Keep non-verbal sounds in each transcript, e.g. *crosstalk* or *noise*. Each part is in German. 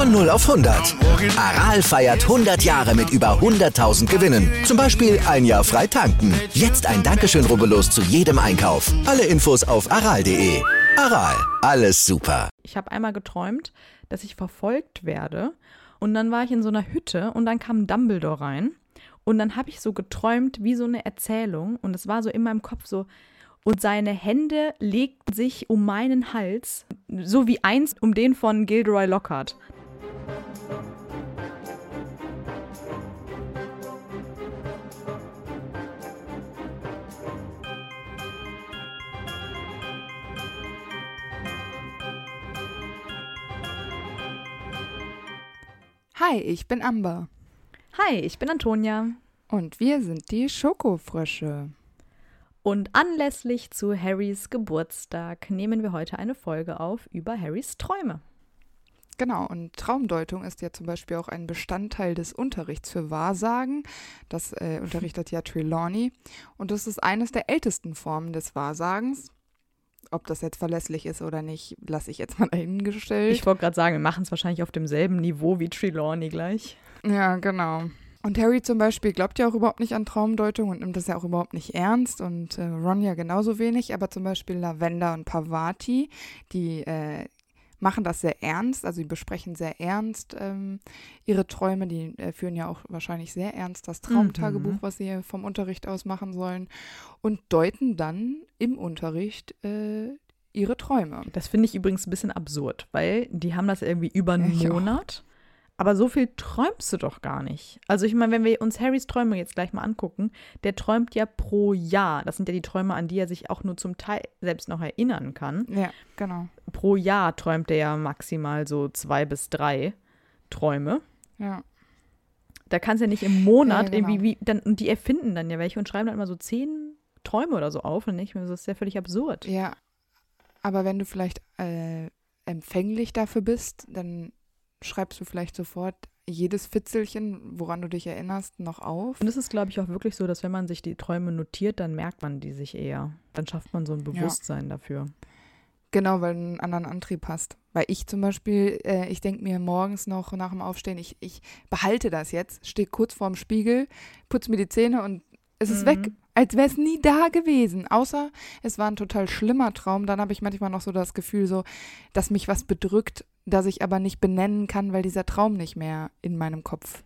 Von 0 auf 100. Aral feiert 100 Jahre mit über 100.000 Gewinnen. Zum Beispiel ein Jahr frei tanken. Jetzt ein Dankeschön, rubbellos zu jedem Einkauf. Alle Infos auf aral.de. Aral, alles super. Ich habe einmal geträumt, dass ich verfolgt werde. Und dann war ich in so einer Hütte und dann kam Dumbledore rein. Und dann habe ich so geträumt wie so eine Erzählung. Und es war so in meinem Kopf so, und seine Hände legten sich um meinen Hals, so wie einst um den von Gilderoy Lockhart. Hi, ich bin Amber. Hi, ich bin Antonia. Und wir sind die Schokofrösche. Und anlässlich zu Harrys Geburtstag nehmen wir heute eine Folge auf über Harrys Träume. Genau, und Traumdeutung ist ja zum Beispiel auch ein Bestandteil des Unterrichts für Wahrsagen. Das äh, *laughs* unterrichtet ja Trelawney. Und das ist eines der ältesten Formen des Wahrsagens. Ob das jetzt verlässlich ist oder nicht, lasse ich jetzt mal dahingestellt. Ich wollte gerade sagen, wir machen es wahrscheinlich auf demselben Niveau wie Trelawney gleich. Ja, genau. Und Harry zum Beispiel glaubt ja auch überhaupt nicht an Traumdeutung und nimmt das ja auch überhaupt nicht ernst und äh, Ron ja genauso wenig, aber zum Beispiel Lavender und Pavati, die äh, machen das sehr ernst, also die besprechen sehr ernst ähm, ihre Träume, die äh, führen ja auch wahrscheinlich sehr ernst das Traumtagebuch, mhm. was sie vom Unterricht aus machen sollen und deuten dann im Unterricht äh, ihre Träume. Das finde ich übrigens ein bisschen absurd, weil die haben das irgendwie über einen *laughs* ich Monat. Auch. Aber so viel träumst du doch gar nicht. Also ich meine, wenn wir uns Harrys Träume jetzt gleich mal angucken, der träumt ja pro Jahr. Das sind ja die Träume, an die er sich auch nur zum Teil selbst noch erinnern kann. Ja, genau. Pro Jahr träumt er ja maximal so zwei bis drei Träume. Ja. Da kannst du ja nicht im Monat ja, genau. irgendwie, wie, dann, und die erfinden dann ja welche und schreiben dann immer so zehn Träume oder so auf. Und ich mir, das ist ja völlig absurd. Ja, aber wenn du vielleicht äh, empfänglich dafür bist, dann schreibst du vielleicht sofort jedes Fitzelchen, woran du dich erinnerst, noch auf. Und es ist, glaube ich, auch wirklich so, dass wenn man sich die Träume notiert, dann merkt man die sich eher. Dann schafft man so ein Bewusstsein ja. dafür. Genau, weil einen anderen Antrieb hast. Weil ich zum Beispiel, äh, ich denke mir morgens noch nach dem Aufstehen, ich, ich behalte das jetzt, stehe kurz vorm Spiegel, putze mir die Zähne und es ist mhm. weg, als wäre es nie da gewesen. Außer es war ein total schlimmer Traum. Dann habe ich manchmal noch so das Gefühl, so, dass mich was bedrückt das ich aber nicht benennen kann, weil dieser Traum nicht mehr in meinem Kopf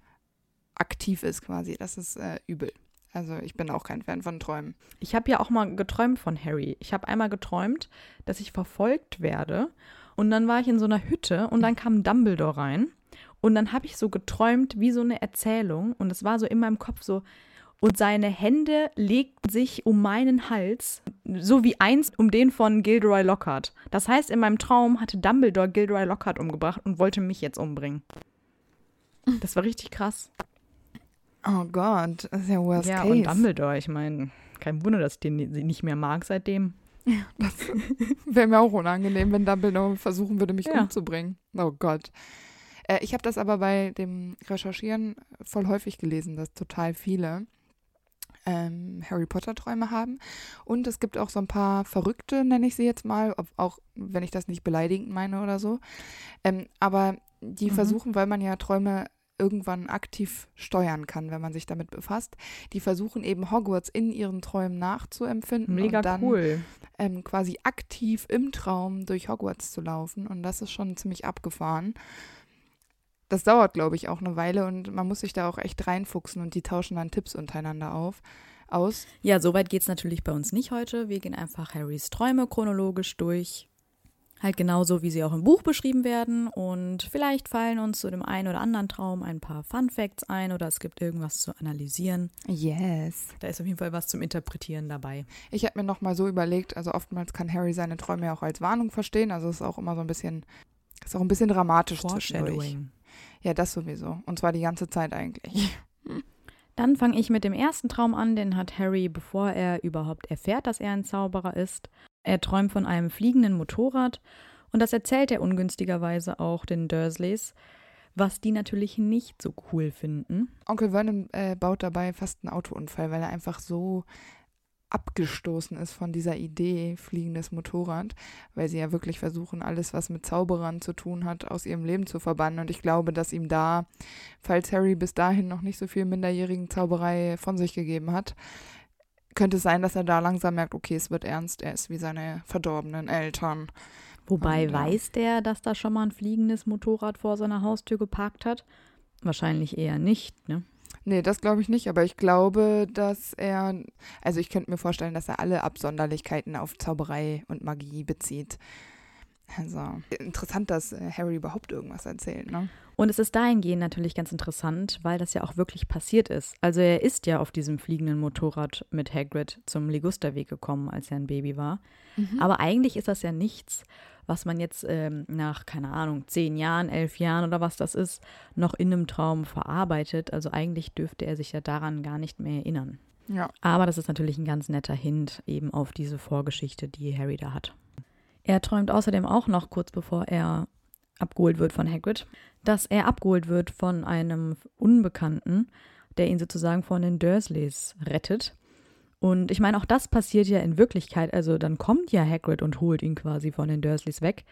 aktiv ist quasi. Das ist äh, übel. Also ich bin auch kein Fan von Träumen. Ich habe ja auch mal geträumt von Harry. Ich habe einmal geträumt, dass ich verfolgt werde. Und dann war ich in so einer Hütte und dann kam Dumbledore rein. Und dann habe ich so geträumt wie so eine Erzählung. Und es war so in meinem Kopf so, und seine Hände legten sich um meinen Hals, so wie einst um den von Gilderoy Lockhart. Das heißt, in meinem Traum hatte Dumbledore Gilderoy Lockhart umgebracht und wollte mich jetzt umbringen. Das war richtig krass. Oh Gott, das ist ja worst ja, case. Ja, und Dumbledore, ich meine, kein Wunder, dass ich den nicht mehr mag seitdem. Ja, das *laughs* wäre mir auch unangenehm, wenn Dumbledore versuchen würde, mich ja. umzubringen. Oh Gott. Äh, ich habe das aber bei dem Recherchieren voll häufig gelesen, dass total viele ähm, Harry Potter-Träume haben. Und es gibt auch so ein paar Verrückte, nenne ich sie jetzt mal, auch wenn ich das nicht beleidigend meine oder so. Ähm, aber die mhm. versuchen, weil man ja Träume irgendwann aktiv steuern kann, wenn man sich damit befasst. Die versuchen eben Hogwarts in ihren Träumen nachzuempfinden Mega und dann cool. ähm, quasi aktiv im Traum durch Hogwarts zu laufen. Und das ist schon ziemlich abgefahren das dauert, glaube ich, auch eine Weile und man muss sich da auch echt reinfuchsen und die tauschen dann Tipps untereinander auf. Aus. Ja, soweit geht es natürlich bei uns nicht heute. Wir gehen einfach Harrys Träume chronologisch durch. Halt genauso, wie sie auch im Buch beschrieben werden. Und vielleicht fallen uns zu dem einen oder anderen Traum ein paar Fun Facts ein oder es gibt irgendwas zu analysieren. Yes. Da ist auf jeden Fall was zum Interpretieren dabei. Ich habe mir nochmal so überlegt, also oftmals kann Harry seine Träume ja auch als Warnung verstehen. Also es ist auch immer so ein bisschen, ist auch ein bisschen dramatisch zwischendurch. Ja, das sowieso. Und zwar die ganze Zeit eigentlich. Dann fange ich mit dem ersten Traum an, den hat Harry, bevor er überhaupt erfährt, dass er ein Zauberer ist. Er träumt von einem fliegenden Motorrad und das erzählt er ungünstigerweise auch den Dursleys, was die natürlich nicht so cool finden. Onkel Vernon äh, baut dabei fast einen Autounfall, weil er einfach so abgestoßen ist von dieser Idee fliegendes Motorrad, weil sie ja wirklich versuchen, alles, was mit Zauberern zu tun hat, aus ihrem Leben zu verbannen. Und ich glaube, dass ihm da, falls Harry bis dahin noch nicht so viel minderjährigen Zauberei von sich gegeben hat, könnte es sein, dass er da langsam merkt, okay, es wird ernst, er ist wie seine verdorbenen Eltern. Wobei Und, weiß der, dass da schon mal ein fliegendes Motorrad vor seiner Haustür geparkt hat? Wahrscheinlich eher nicht, ne? Nee, das glaube ich nicht, aber ich glaube, dass er, also ich könnte mir vorstellen, dass er alle Absonderlichkeiten auf Zauberei und Magie bezieht. Also interessant, dass äh, Harry überhaupt irgendwas erzählt, ne? Und es ist dahingehend natürlich ganz interessant, weil das ja auch wirklich passiert ist. Also er ist ja auf diesem fliegenden Motorrad mit Hagrid zum Ligusterweg gekommen, als er ein Baby war. Mhm. Aber eigentlich ist das ja nichts, was man jetzt ähm, nach, keine Ahnung, zehn Jahren, elf Jahren oder was das ist, noch in einem Traum verarbeitet. Also eigentlich dürfte er sich ja daran gar nicht mehr erinnern. Ja. Aber das ist natürlich ein ganz netter Hint eben auf diese Vorgeschichte, die Harry da hat. Er träumt außerdem auch noch kurz bevor er abgeholt wird von Hagrid, dass er abgeholt wird von einem Unbekannten, der ihn sozusagen von den Dursleys rettet. Und ich meine, auch das passiert ja in Wirklichkeit. Also dann kommt ja Hagrid und holt ihn quasi von den Dursleys weg.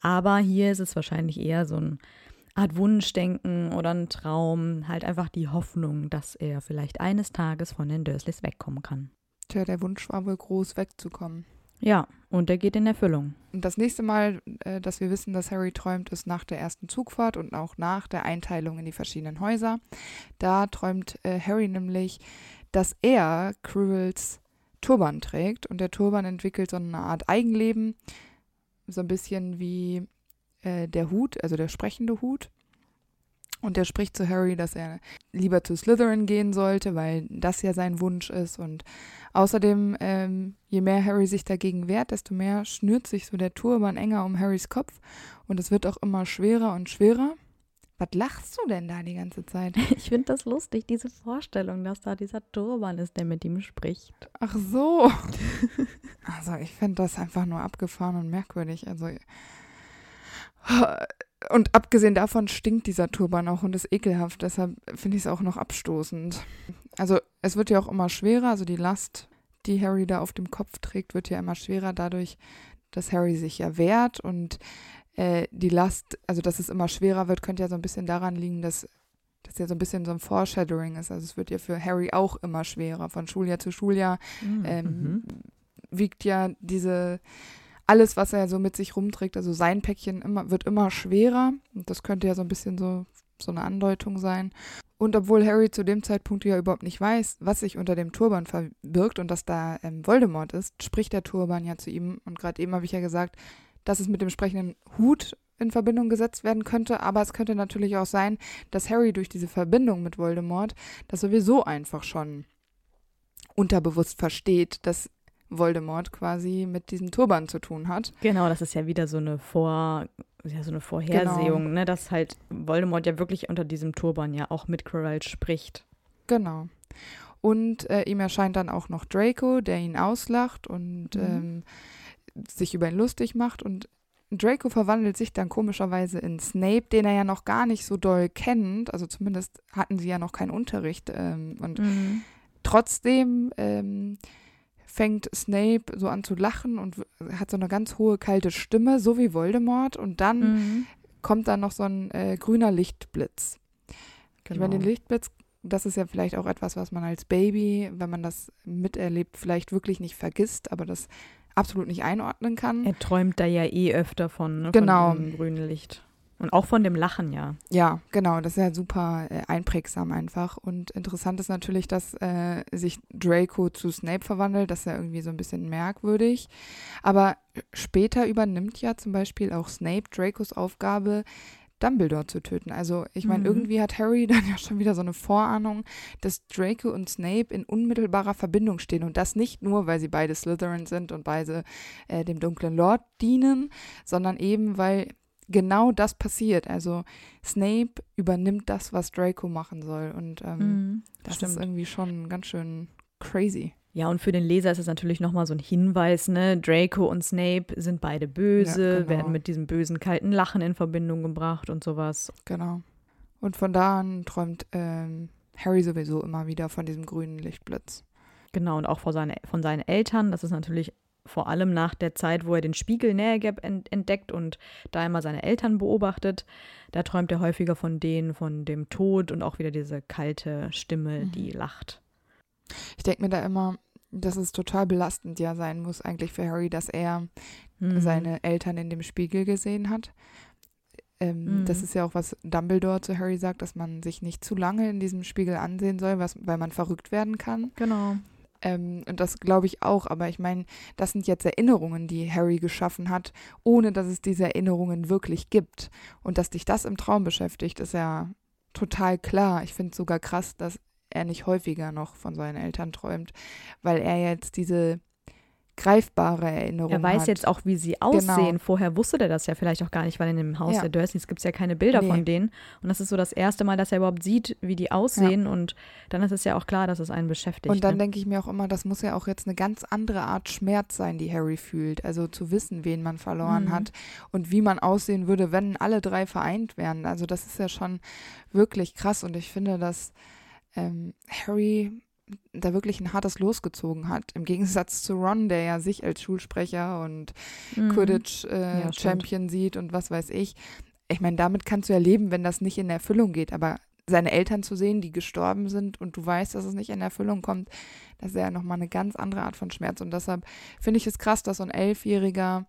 Aber hier ist es wahrscheinlich eher so eine Art Wunschdenken oder ein Traum, halt einfach die Hoffnung, dass er vielleicht eines Tages von den Dursleys wegkommen kann. Tja, der Wunsch war wohl groß, wegzukommen. Ja, und der geht in Erfüllung. Und das nächste Mal, äh, dass wir wissen, dass Harry träumt, ist nach der ersten Zugfahrt und auch nach der Einteilung in die verschiedenen Häuser. Da träumt äh, Harry nämlich, dass er Quirrells Turban trägt und der Turban entwickelt so eine Art Eigenleben, so ein bisschen wie äh, der Hut, also der sprechende Hut. Und er spricht zu Harry, dass er lieber zu Slytherin gehen sollte, weil das ja sein Wunsch ist. Und außerdem, ähm, je mehr Harry sich dagegen wehrt, desto mehr schnürt sich so der Turban enger um Harrys Kopf. Und es wird auch immer schwerer und schwerer. Was lachst du denn da die ganze Zeit? *laughs* Ich finde das lustig, diese Vorstellung, dass da dieser Turban ist, der mit ihm spricht. Ach so. *laughs* also ich finde das einfach nur abgefahren und merkwürdig. Also und abgesehen davon stinkt dieser Turban auch und ist ekelhaft. Deshalb finde ich es auch noch abstoßend. Also es wird ja auch immer schwerer. Also die Last, die Harry da auf dem Kopf trägt, wird ja immer schwerer dadurch, dass Harry sich ja wehrt und äh, die Last, also dass es immer schwerer wird, könnte ja so ein bisschen daran liegen, dass das ja so ein bisschen so ein Foreshadowing ist. Also es wird ja für Harry auch immer schwerer. Von Schuljahr zu Schuljahr mhm. ähm, mhm. wiegt ja diese alles, was er so mit sich rumträgt, also sein Päckchen immer, wird immer schwerer. Und das könnte ja so ein bisschen so, so eine Andeutung sein. Und obwohl Harry zu dem Zeitpunkt ja überhaupt nicht weiß, was sich unter dem Turban verbirgt und dass da ähm, Voldemort ist, spricht der Turban ja zu ihm. Und gerade eben habe ich ja gesagt, dass es mit dem sprechenden Hut in Verbindung gesetzt werden könnte, aber es könnte natürlich auch sein, dass Harry durch diese Verbindung mit Voldemort das sowieso einfach schon unterbewusst versteht, dass Voldemort quasi mit diesem Turban zu tun hat. Genau, das ist ja wieder so eine Vor, ja, so eine Vorhersehung, genau. ne, dass halt Voldemort ja wirklich unter diesem Turban ja auch mit Quirrell spricht. Genau. Und äh, ihm erscheint dann auch noch Draco, der ihn auslacht und mhm. ähm, sich über ihn lustig macht und Draco verwandelt sich dann komischerweise in Snape, den er ja noch gar nicht so doll kennt. Also zumindest hatten sie ja noch keinen Unterricht. Ähm, und mhm. trotzdem ähm, fängt Snape so an zu lachen und hat so eine ganz hohe, kalte Stimme, so wie Voldemort. Und dann mhm. kommt da noch so ein äh, grüner Lichtblitz. Genau. Ich meine, den genau. Lichtblitz, das ist ja vielleicht auch etwas, was man als Baby, wenn man das miterlebt, vielleicht wirklich nicht vergisst, aber das absolut nicht einordnen kann. Er träumt da ja eh öfter von, ne, genau. von dem grünen Licht. Und auch von dem Lachen, ja. Ja, genau. Das ist ja super äh, einprägsam einfach. Und interessant ist natürlich, dass äh, sich Draco zu Snape verwandelt. Das ist ja irgendwie so ein bisschen merkwürdig. Aber später übernimmt ja zum Beispiel auch Snape Dracos Aufgabe, Dumbledore zu töten. Also ich meine, mhm. irgendwie hat Harry *laughs* dann ja schon wieder so eine Vorahnung, dass Draco und Snape in unmittelbarer Verbindung stehen. Und das nicht nur, weil sie beide Slytherin sind und beide äh, dem dunklen Lord dienen, sondern eben, weil genau das passiert. Also Snape übernimmt das, was Draco machen soll. Und ähm, Mhm, das stimmt. ist irgendwie schon ganz schön crazy. Ja, und für den Leser ist es natürlich nochmal so ein Hinweis, ne? Draco und Snape sind beide böse, Ja, genau. werden mit diesem bösen, kalten Lachen in Verbindung gebracht und sowas. Genau. Und von da an träumt ähm, Harry sowieso immer wieder von diesem grünen Lichtblitz. Genau, und auch vor seine, von seinen Eltern. Das ist natürlich vor allem nach der Zeit, wo er den Spiegel Nähergap ent entdeckt und da immer seine Eltern beobachtet. Da träumt er häufiger von denen, von dem Tod und auch wieder diese kalte Stimme, Mhm. die lacht. Ich denke mir da immer, dass es total belastend ja sein muss eigentlich für Harry, dass er Mhm. seine Eltern in dem Spiegel gesehen hat. Ähm, Mhm. Das ist ja auch, was Dumbledore zu Harry sagt, dass man sich nicht zu lange in diesem Spiegel ansehen soll, was, weil man verrückt werden kann. Genau. Ähm, und das glaube ich auch, aber ich meine, das sind jetzt Erinnerungen, die Harry geschaffen hat, ohne dass es diese Erinnerungen wirklich gibt. Und dass dich das im Traum beschäftigt, ist ja total klar. Ich finde es sogar krass, dass er nicht häufiger noch von seinen Eltern träumt, weil er jetzt diese greifbare Erinnerung Er weiß hat. jetzt auch, wie sie aussehen. Genau. Vorher wusste der das ja vielleicht auch gar nicht, weil in dem Haus Ja. der Dursleys gibt es ja keine Bilder Nee. von denen. Und das ist so das erste Mal, dass er überhaupt sieht, wie die aussehen. Und dann ist es ja auch klar, dass es einen beschäftigt. Und dann ne? denke ich mir auch immer, das muss ja auch jetzt eine ganz andere Art Schmerz sein, die Harry fühlt. Also zu wissen, wen man verloren Mhm. hat und wie man aussehen würde, wenn alle drei vereint wären. Also das ist ja schon wirklich krass und ich finde, dass ähm, Harry da wirklich ein hartes Losgezogen hat. Im Gegensatz zu Ron, der ja sich als Schulsprecher und Mhm. Quidditch äh, Ja, sieht und was weiß ich. Ich meine, damit kannst du ja leben, wenn das nicht in Erfüllung geht, aber seine Eltern zu sehen, die gestorben sind und du weißt, dass es nicht in Erfüllung kommt, das ist ja nochmal eine ganz andere Art von Schmerz. Und deshalb finde ich es krass, dass so ein Elfjähriger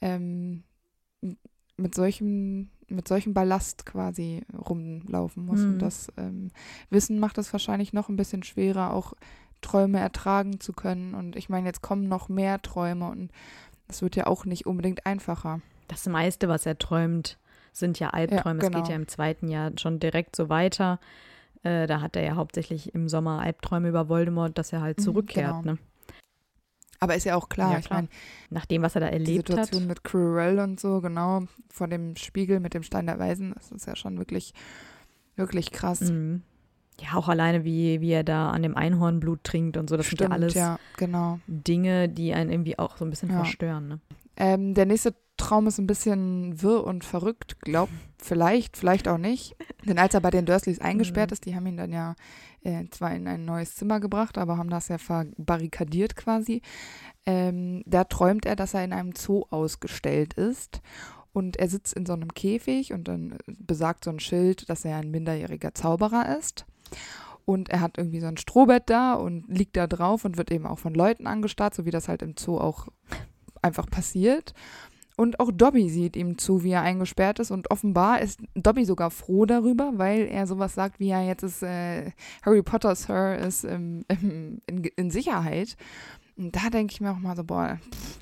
ähm, mit solchem, mit solchem Ballast quasi rumlaufen muss. Mhm. Und das ähm, Wissen macht es wahrscheinlich noch ein bisschen schwerer, auch Träume ertragen zu können. Und ich meine, jetzt kommen noch mehr Träume und das wird ja auch nicht unbedingt einfacher. Das meiste, was er träumt, sind ja Albträume. Ja, Es geht genau. ja im zweiten Jahr schon direkt so weiter. Äh, da hat er ja hauptsächlich im Sommer Albträume über Voldemort, dass er halt Mhm, zurückkehrt. genau. Ne? Aber ist ja auch klar, Ja, ich klar. meine, Nach dem, was er da die erlebt hat. Situation mit Cruel und so, genau, vor dem Spiegel mit dem Stein der Weisen, das ist ja schon wirklich, wirklich krass. Mhm. Ja, auch alleine, wie, wie er da an dem Einhornblut trinkt und so. Das sind ja alles ja, genau. Dinge, die einen irgendwie auch so ein bisschen Ja. verstören. Ne? Ähm, der nächste Traum ist ein bisschen wirr und verrückt, glaub, vielleicht, vielleicht auch nicht. Denn als er bei den Dursleys eingesperrt Mhm. ist, die haben ihn dann ja äh, zwar in ein neues Zimmer gebracht, aber haben das ja verbarrikadiert quasi. Ähm, da träumt er, dass er in einem Zoo ausgestellt ist. Und er sitzt in so einem Käfig und dann äh, besagt so ein Schild, dass er ein minderjähriger Zauberer ist. Und er hat irgendwie so ein Strohbett da und liegt da drauf und wird eben auch von Leuten angestarrt, so wie das halt im Zoo auch einfach passiert. Und auch Dobby sieht ihm zu, wie er eingesperrt ist. Und offenbar ist Dobby sogar froh darüber, weil er sowas sagt wie, ja, jetzt ist äh, Harry Potter, Sir, ist ähm, ähm, *laughs* in, in Sicherheit. Und da denke ich mir auch mal so, boah, pff,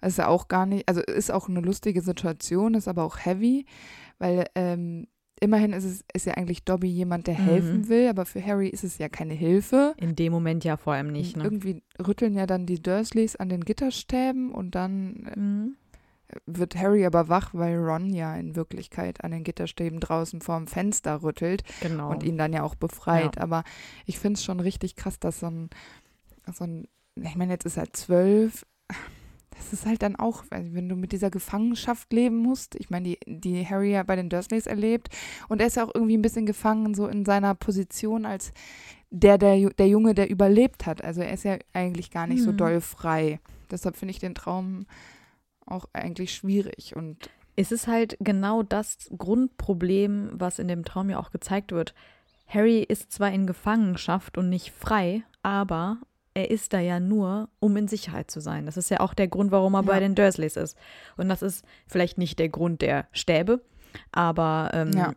ist ja auch gar nicht, also ist auch eine lustige Situation, ist aber auch heavy, weil ähm, immerhin ist es ist ja eigentlich Dobby jemand, der Mhm. helfen will, aber für Harry ist es ja keine Hilfe. In dem Moment ja vor allem nicht. Ne? Irgendwie rütteln ja dann die Dursleys an den Gitterstäben und dann äh, Mhm. Wird Harry aber wach, weil Ron ja in Wirklichkeit an den Gitterstäben draußen vorm Fenster rüttelt Genau. und ihn dann ja auch befreit. Aber ich finde es schon richtig krass, dass so ein, so ein ich meine, jetzt ist er zwölf. Das ist halt dann auch, weil wenn du mit dieser Gefangenschaft leben musst. Ich meine, die, die Harry ja bei den Dursleys erlebt. Und er ist ja auch irgendwie ein bisschen gefangen, so in seiner Position als der, der, der Junge, der überlebt hat. Also er ist ja eigentlich gar nicht so Mhm. doll frei. Deshalb finde ich den Traum auch eigentlich schwierig. Und Es ist halt genau das Grundproblem, was in dem Traum ja auch gezeigt wird. Harry ist zwar in Gefangenschaft und nicht frei, aber er ist da ja nur, um in Sicherheit zu sein. Das ist ja auch der Grund, warum er Ja. bei den Dursleys ist. Und das ist vielleicht nicht der Grund der Stäbe, aber ähm, Ja.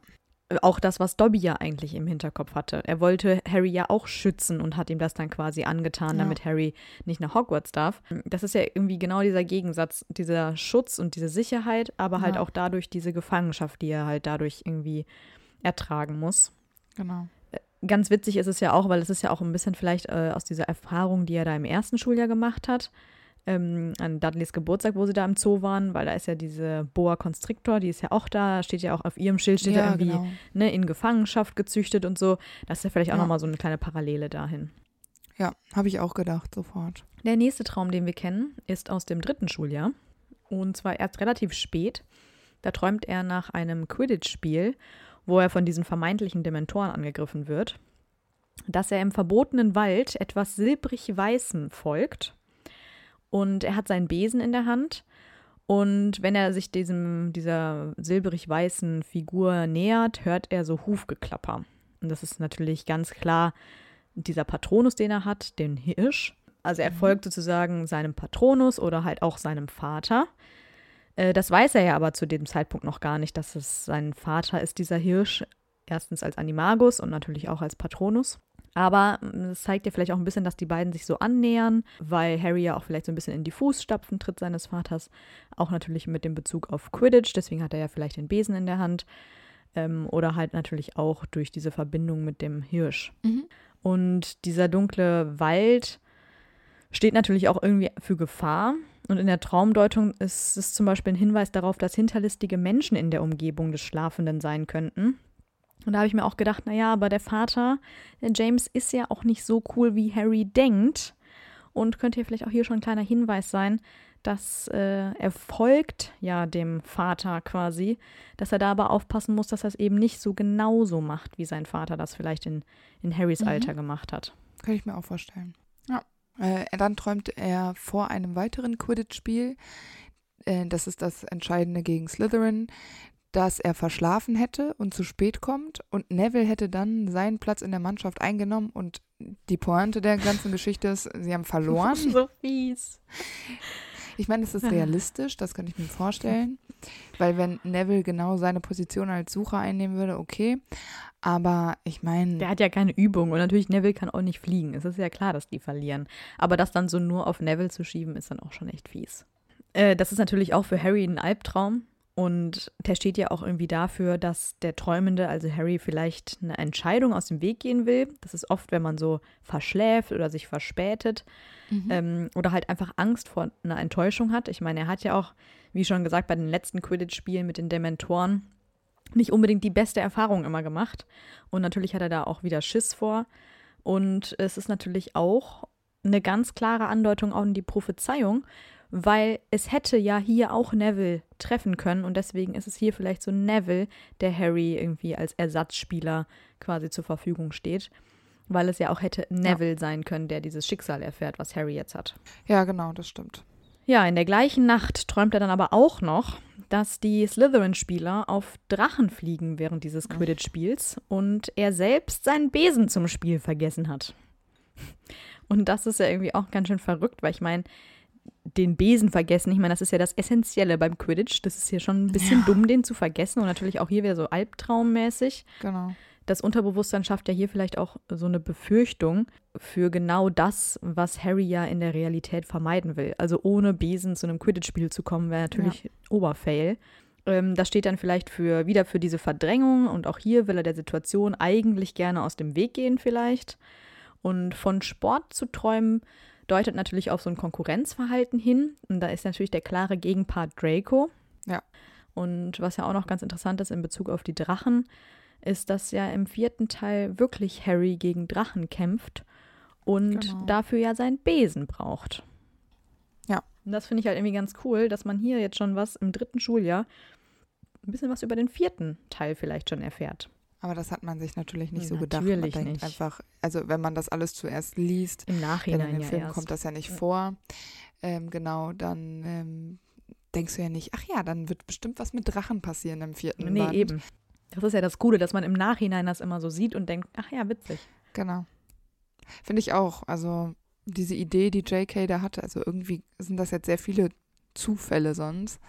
Auch das, was Dobby ja eigentlich im Hinterkopf hatte. Er wollte Harry ja auch schützen und hat ihm das dann quasi angetan, Ja. damit Harry nicht nach Hogwarts darf. Das ist ja irgendwie genau dieser Gegensatz, dieser Schutz und diese Sicherheit, aber halt Ja. auch dadurch diese Gefangenschaft, die er halt dadurch irgendwie ertragen muss. genau. Ganz witzig ist es ja auch, weil es ist ja auch ein bisschen vielleicht äh, aus dieser Erfahrung, die er da im ersten Schuljahr gemacht hat. Ähm, an Dudleys Geburtstag, wo sie da im Zoo waren, weil da ist ja diese Boa Constrictor, die ist ja auch da, steht ja auch auf ihrem Schild, steht ja, irgendwie genau. ne, in Gefangenschaft gezüchtet und so. Das ist ja vielleicht auch ja. nochmal so eine kleine Parallele dahin. Ja, habe ich auch gedacht, sofort. Der nächste Traum, den wir kennen, ist aus dem dritten Schuljahr. Und zwar erst relativ spät. Da träumt er nach einem Quidditch-Spiel, wo er von diesen vermeintlichen Dementoren angegriffen wird, dass er im verbotenen Wald etwas silbrig-weißen folgt. Und er hat seinen Besen in der Hand. Und wenn er sich diesem, dieser silbrig-weißen Figur nähert, hört er so Hufgeklapper. Und das ist natürlich ganz klar dieser Patronus, den er hat, den Hirsch. Also er mhm. folgt sozusagen seinem Patronus oder halt auch seinem Vater. Äh, das weiß er ja aber zu dem Zeitpunkt noch gar nicht, dass es sein Vater ist, dieser Hirsch. Erstens als Animagus und natürlich auch als Patronus. Aber mm, es zeigt ja vielleicht auch ein bisschen, dass die beiden sich so annähern, weil Harry ja auch vielleicht so ein bisschen in die Fußstapfen tritt seines Vaters. Auch natürlich mit dem Bezug auf Quidditch, deswegen hat er ja vielleicht den Besen in der Hand. Ähm, oder halt natürlich auch durch diese Verbindung mit dem Hirsch. Mhm. Und dieser dunkle Wald steht natürlich auch irgendwie für Gefahr. Und in der Traumdeutung ist es zum Beispiel ein Hinweis darauf, dass hinterlistige Menschen in der Umgebung des Schlafenden sein könnten. Und da habe ich mir auch gedacht, naja, aber der Vater, der James, ist ja auch nicht so cool, wie Harry denkt. Und könnte ja vielleicht auch hier schon ein kleiner Hinweis sein, dass äh, er folgt ja dem Vater quasi, dass er da aber aufpassen muss, dass er es eben nicht so genauso macht, wie sein Vater das vielleicht in, in Harrys mhm. Alter gemacht hat. Kann ich mir auch vorstellen. Ja. Äh, dann träumt er vor einem weiteren Quidditch-Spiel. Äh, das ist das Entscheidende gegen Slytherin, dass er verschlafen hätte und zu spät kommt und Neville hätte dann seinen Platz in der Mannschaft eingenommen und die Pointe der ganzen Geschichte ist, sie haben verloren. *laughs* so fies. Ich meine, es ist realistisch, das kann ich mir vorstellen. Weil wenn Neville genau seine Position als Sucher einnehmen würde, okay. Aber ich meine. Der hat ja keine Übung und natürlich Neville kann auch nicht fliegen. Es ist ja klar, dass die verlieren. Aber das dann so nur auf Neville zu schieben, ist dann auch schon echt fies. Äh, das ist natürlich auch für Harry ein Albtraum. Und der steht ja auch irgendwie dafür, dass der Träumende, also Harry, vielleicht eine Entscheidung aus dem Weg gehen will. Das ist oft, wenn man so verschläft oder sich verspätet mhm. ähm, oder halt einfach Angst vor einer Enttäuschung hat. Ich meine, er hat ja auch, wie schon gesagt, bei den letzten Quidditch-Spielen mit den Dementoren nicht unbedingt die beste Erfahrung immer gemacht. Und natürlich hat er da auch wieder Schiss vor. Und es ist natürlich auch eine ganz klare Andeutung auch in die Prophezeiung, weil es hätte ja hier auch Neville treffen können und deswegen ist es hier vielleicht so Neville, der Harry irgendwie als Ersatzspieler quasi zur Verfügung steht, weil es ja auch hätte Neville ja. sein können, der dieses Schicksal erfährt, was Harry jetzt hat. Ja, genau, das stimmt. Ja, in der gleichen Nacht träumt er dann aber auch noch, dass die Slytherin-Spieler auf Drachen fliegen während dieses Quidditch-Spiels und er selbst seinen Besen zum Spiel vergessen hat. Und das ist ja irgendwie auch ganz schön verrückt, weil ich meine, den Besen vergessen. Ich meine, das ist ja das Essentielle beim Quidditch. Das ist ja schon ein bisschen ja. dumm, den zu vergessen. Und natürlich auch hier wieder so albtraummäßig. Genau. Das Unterbewusstsein schafft ja hier vielleicht auch so eine Befürchtung für genau das, was Harry ja in der Realität vermeiden will. Also ohne Besen zu einem Quidditch-Spiel zu kommen, wäre natürlich ja. Oberfail. Ähm, das steht dann vielleicht für wieder für diese Verdrängung und auch hier will er der Situation eigentlich gerne aus dem Weg gehen vielleicht. Und von Sport zu träumen, deutet natürlich auf so ein Konkurrenzverhalten hin. Und da ist natürlich der klare Gegenpart Draco. Ja. Und was ja auch noch ganz interessant ist in Bezug auf die Drachen, ist, dass ja im vierten Teil wirklich Harry gegen Drachen kämpft und genau. dafür ja seinen Besen braucht. Ja. Und das finde ich halt irgendwie ganz cool, dass man hier jetzt schon was im dritten Schuljahr ein bisschen was über den vierten Teil vielleicht schon erfährt. Aber das hat man sich natürlich nicht so natürlich gedacht. Natürlich man nicht. einfach, also wenn man das alles zuerst liest, im Nachhinein in den ja Film erst. kommt das ja nicht ja. vor. Ähm, genau, dann ähm, denkst du ja nicht, ach ja, dann wird bestimmt was mit Drachen passieren im vierten Nee, Band. eben. Das ist ja das Gute, dass man im Nachhinein das immer so sieht und denkt, ach ja, witzig. Genau. Finde ich auch. Also diese Idee, die JK da hatte, also irgendwie sind das jetzt sehr viele Zufälle sonst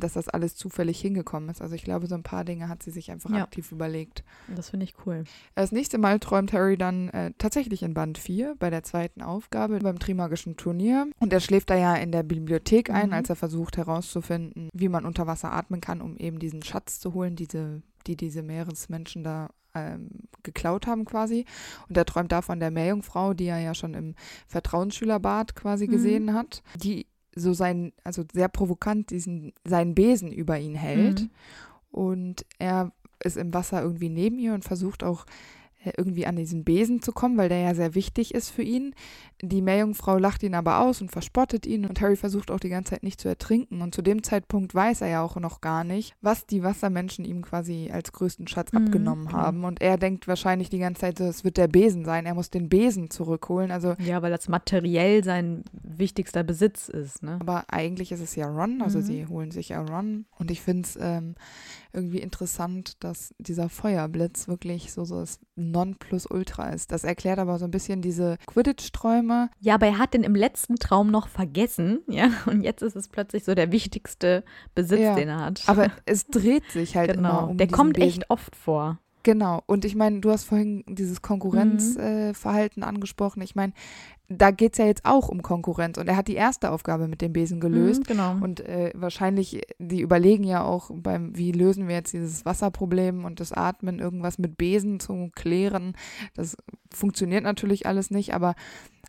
dass das alles zufällig hingekommen ist. Also ich glaube, so ein paar Dinge hat sie sich einfach ja. aktiv überlegt. Das finde ich cool. Das nächste Mal träumt Harry dann äh, tatsächlich in Band 4 bei der zweiten Aufgabe beim Trimagischen Turnier. Und er schläft da ja in der Bibliothek ein, mhm. als er versucht herauszufinden, wie man unter Wasser atmen kann, um eben diesen Schatz zu holen, diese, die diese Meeresmenschen da ähm, geklaut haben quasi. Und er träumt da von der Meerjungfrau, die er ja schon im Vertrauensschülerbad quasi mhm. gesehen hat, die so sein, also sehr provokant diesen, seinen Besen über ihn hält. Mhm. Und er ist im Wasser irgendwie neben ihr und versucht auch irgendwie an diesen Besen zu kommen, weil der ja sehr wichtig ist für ihn. Die Meerjungfrau lacht ihn aber aus und verspottet ihn und Harry versucht auch die ganze Zeit nicht zu ertrinken. Und zu dem Zeitpunkt weiß er ja auch noch gar nicht, was die Wassermenschen ihm quasi als größten Schatz mhm, abgenommen genau. haben. Und er denkt wahrscheinlich die ganze Zeit, es wird der Besen sein. Er muss den Besen zurückholen. Also ja, weil das materiell sein wichtigster Besitz ist. Ne? Aber eigentlich ist es ja Ron, also mhm. sie holen sich ja Ron. Und ich finde es ähm, irgendwie interessant, dass dieser Feuerblitz wirklich so, so das Nonplusultra ist. Das erklärt aber so ein bisschen diese Quidditch-Träume. Ja, aber er hat den im letzten Traum noch vergessen, *laughs* ja, und jetzt ist es plötzlich so der wichtigste Besitz, ja, den er hat. Aber *laughs* es dreht sich halt genau. immer um Der kommt Besen. echt oft vor. Genau. Und ich meine, du hast vorhin dieses Konkurrenzverhalten mhm. äh, angesprochen. Ich meine, da geht es ja jetzt auch um Konkurrenz. Und er hat die erste Aufgabe mit dem Besen gelöst. Mhm, genau. Und äh, wahrscheinlich, die überlegen ja auch beim, wie lösen wir jetzt dieses Wasserproblem und das Atmen, irgendwas mit Besen zu klären. Das funktioniert natürlich alles nicht, aber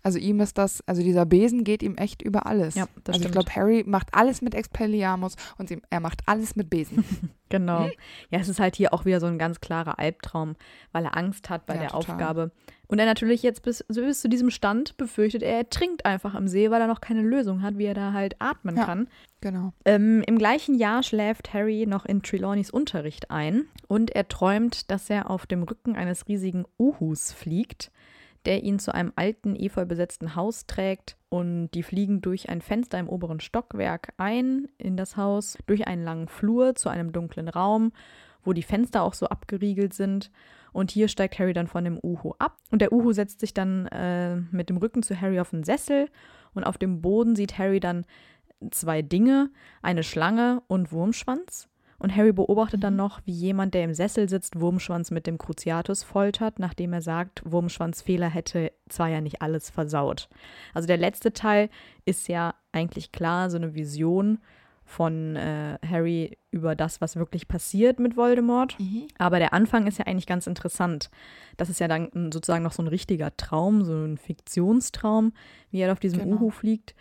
also ihm ist das, also dieser Besen geht ihm echt über alles. Ja, das also stimmt. ich glaube, Harry macht alles mit Expelliarmus und er macht alles mit Besen. *laughs* genau. Ja, es ist halt hier auch wieder so ein ganz klarer Albtraum, weil er Angst hat bei ja, der total. Aufgabe. Und er natürlich jetzt bis, bis zu diesem Stand befürchtet, er ertrinkt einfach im See, weil er noch keine Lösung hat, wie er da halt atmen ja, kann. Genau. Ähm, Im gleichen Jahr schläft Harry noch in Trelawneys Unterricht ein und er träumt, dass er auf dem Rücken eines riesigen Uhus fliegt der ihn zu einem alten, efeu besetzten Haus trägt und die fliegen durch ein Fenster im oberen Stockwerk ein in das Haus, durch einen langen Flur zu einem dunklen Raum, wo die Fenster auch so abgeriegelt sind. Und hier steigt Harry dann von dem Uhu ab. Und der Uhu setzt sich dann äh, mit dem Rücken zu Harry auf den Sessel. Und auf dem Boden sieht Harry dann zwei Dinge, eine Schlange und Wurmschwanz. Und Harry beobachtet dann mhm. noch, wie jemand, der im Sessel sitzt, Wurmschwanz mit dem Cruciatus foltert, nachdem er sagt, Wurmschwanz Fehler hätte zwar ja nicht alles versaut. Also der letzte Teil ist ja eigentlich klar, so eine Vision von äh, Harry über das, was wirklich passiert mit Voldemort. Mhm. Aber der Anfang ist ja eigentlich ganz interessant. Das ist ja dann sozusagen noch so ein richtiger Traum, so ein Fiktionstraum, wie er auf diesem genau. Uhu fliegt.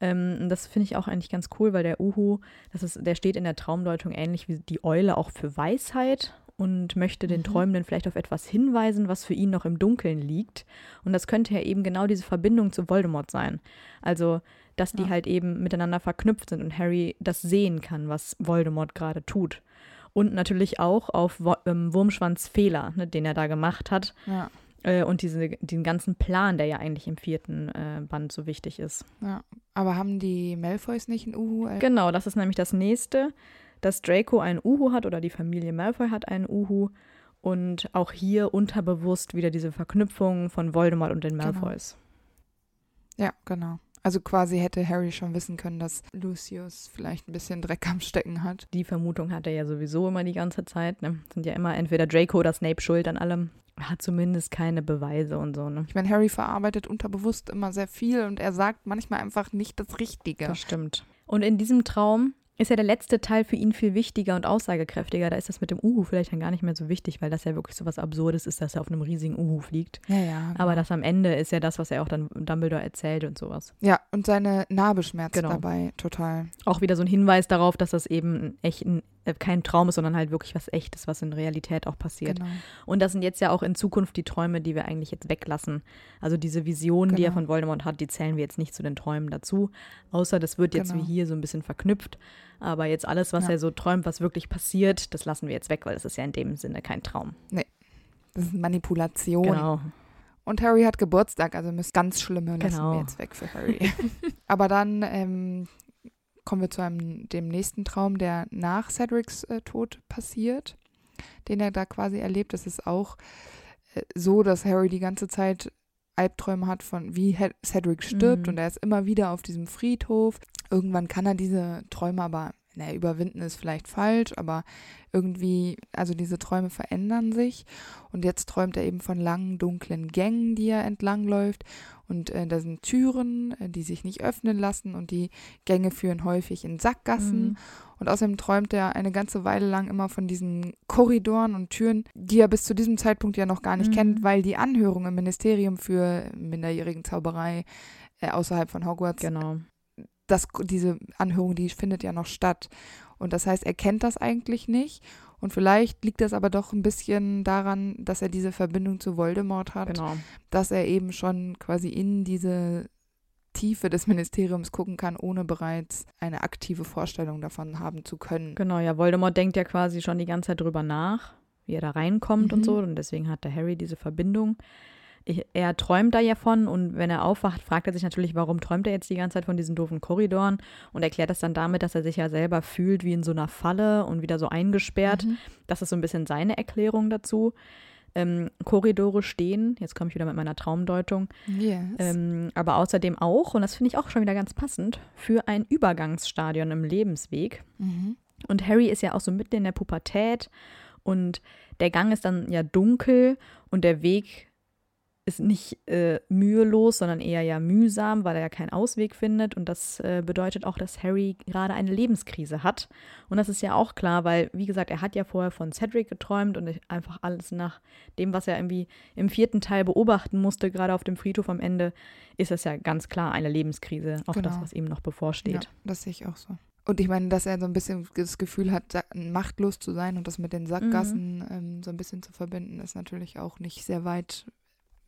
Ähm, das finde ich auch eigentlich ganz cool, weil der Uhu, das ist, der steht in der Traumdeutung ähnlich wie die Eule auch für Weisheit und möchte den mhm. Träumenden vielleicht auf etwas hinweisen, was für ihn noch im Dunkeln liegt. Und das könnte ja eben genau diese Verbindung zu Voldemort sein. Also, dass die ja. halt eben miteinander verknüpft sind und Harry das sehen kann, was Voldemort gerade tut. Und natürlich auch auf ähm, Wurmschwanz Fehler, ne, den er da gemacht hat. Ja. Äh, und diese, den ganzen Plan, der ja eigentlich im vierten äh, Band so wichtig ist. Ja, aber haben die Malfoys nicht ein Uhu? Genau, das ist nämlich das nächste, dass Draco ein Uhu hat oder die Familie Malfoy hat einen Uhu. Und auch hier unterbewusst wieder diese Verknüpfung von Voldemort und den genau. Malfoys. Genau. Ja, genau. Also quasi hätte Harry schon wissen können, dass Lucius vielleicht ein bisschen Dreck am Stecken hat. Die Vermutung hat er ja sowieso immer die ganze Zeit. Ne? Sind ja immer entweder Draco oder Snape schuld an allem hat zumindest keine Beweise und so, ne? Ich meine, Harry verarbeitet unterbewusst immer sehr viel und er sagt manchmal einfach nicht das Richtige. Das stimmt. Und in diesem Traum ist ja der letzte Teil für ihn viel wichtiger und aussagekräftiger. Da ist das mit dem Uhu vielleicht dann gar nicht mehr so wichtig, weil das ja wirklich so was Absurdes ist, dass er auf einem riesigen Uhu fliegt. Ja, ja. Genau. Aber das am Ende ist ja das, was er auch dann Dumbledore erzählt und sowas. Ja, und seine Narbe schmerzt genau. dabei total. Auch wieder so ein Hinweis darauf, dass das eben echt ein kein Traum ist, sondern halt wirklich was Echtes, was in Realität auch passiert. Genau. Und das sind jetzt ja auch in Zukunft die Träume, die wir eigentlich jetzt weglassen. Also diese Visionen, genau. die er genau. von Voldemort hat, die zählen wir jetzt nicht zu den Träumen dazu. Außer das wird jetzt genau. wie hier so ein bisschen verknüpft. Aber jetzt alles, was ja. er so träumt, was wirklich passiert, das lassen wir jetzt weg, weil das ist ja in dem Sinne kein Traum. Nee. Das ist Manipulation. Genau. Und Harry hat Geburtstag, also müssen ganz schlimme lassen genau. wir jetzt weg für Harry. *laughs* Aber dann ähm, kommen wir zu einem, dem nächsten Traum, der nach Cedrics äh, Tod passiert, den er da quasi erlebt. Es ist auch äh, so, dass Harry die ganze Zeit Albträume hat von wie Cedric stirbt mhm. und er ist immer wieder auf diesem Friedhof. Irgendwann kann er diese Träume aber naja, überwinden ist vielleicht falsch, aber irgendwie, also diese Träume verändern sich. Und jetzt träumt er eben von langen, dunklen Gängen, die er entlangläuft. Und äh, da sind Türen, äh, die sich nicht öffnen lassen. Und die Gänge führen häufig in Sackgassen. Mhm. Und außerdem träumt er eine ganze Weile lang immer von diesen Korridoren und Türen, die er bis zu diesem Zeitpunkt ja noch gar nicht mhm. kennt, weil die Anhörung im Ministerium für minderjährigen Zauberei äh, außerhalb von Hogwarts genau das, diese Anhörung, die findet ja noch statt. Und das heißt, er kennt das eigentlich nicht. Und vielleicht liegt das aber doch ein bisschen daran, dass er diese Verbindung zu Voldemort hat, genau. dass er eben schon quasi in diese Tiefe des Ministeriums gucken kann, ohne bereits eine aktive Vorstellung davon haben zu können. Genau, ja, Voldemort denkt ja quasi schon die ganze Zeit drüber nach, wie er da reinkommt mhm. und so. Und deswegen hat der Harry diese Verbindung er träumt da ja von und wenn er aufwacht, fragt er sich natürlich, warum träumt er jetzt die ganze Zeit von diesen doofen Korridoren und erklärt das dann damit, dass er sich ja selber fühlt wie in so einer Falle und wieder so eingesperrt. Mhm. Das ist so ein bisschen seine Erklärung dazu. Ähm, Korridore stehen, jetzt komme ich wieder mit meiner Traumdeutung, yes. ähm, aber außerdem auch, und das finde ich auch schon wieder ganz passend, für ein Übergangsstadion im Lebensweg. Mhm. Und Harry ist ja auch so mitten in der Pubertät und der Gang ist dann ja dunkel und der Weg ist nicht äh, mühelos, sondern eher ja mühsam, weil er ja keinen Ausweg findet. Und das äh, bedeutet auch, dass Harry gerade eine Lebenskrise hat. Und das ist ja auch klar, weil, wie gesagt, er hat ja vorher von Cedric geträumt und einfach alles nach dem, was er irgendwie im vierten Teil beobachten musste, gerade auf dem Friedhof am Ende, ist das ja ganz klar eine Lebenskrise. Auch genau. das, was ihm noch bevorsteht. Ja, das sehe ich auch so. Und ich meine, dass er so ein bisschen das Gefühl hat, machtlos zu sein und das mit den Sackgassen mhm. ähm, so ein bisschen zu verbinden, ist natürlich auch nicht sehr weit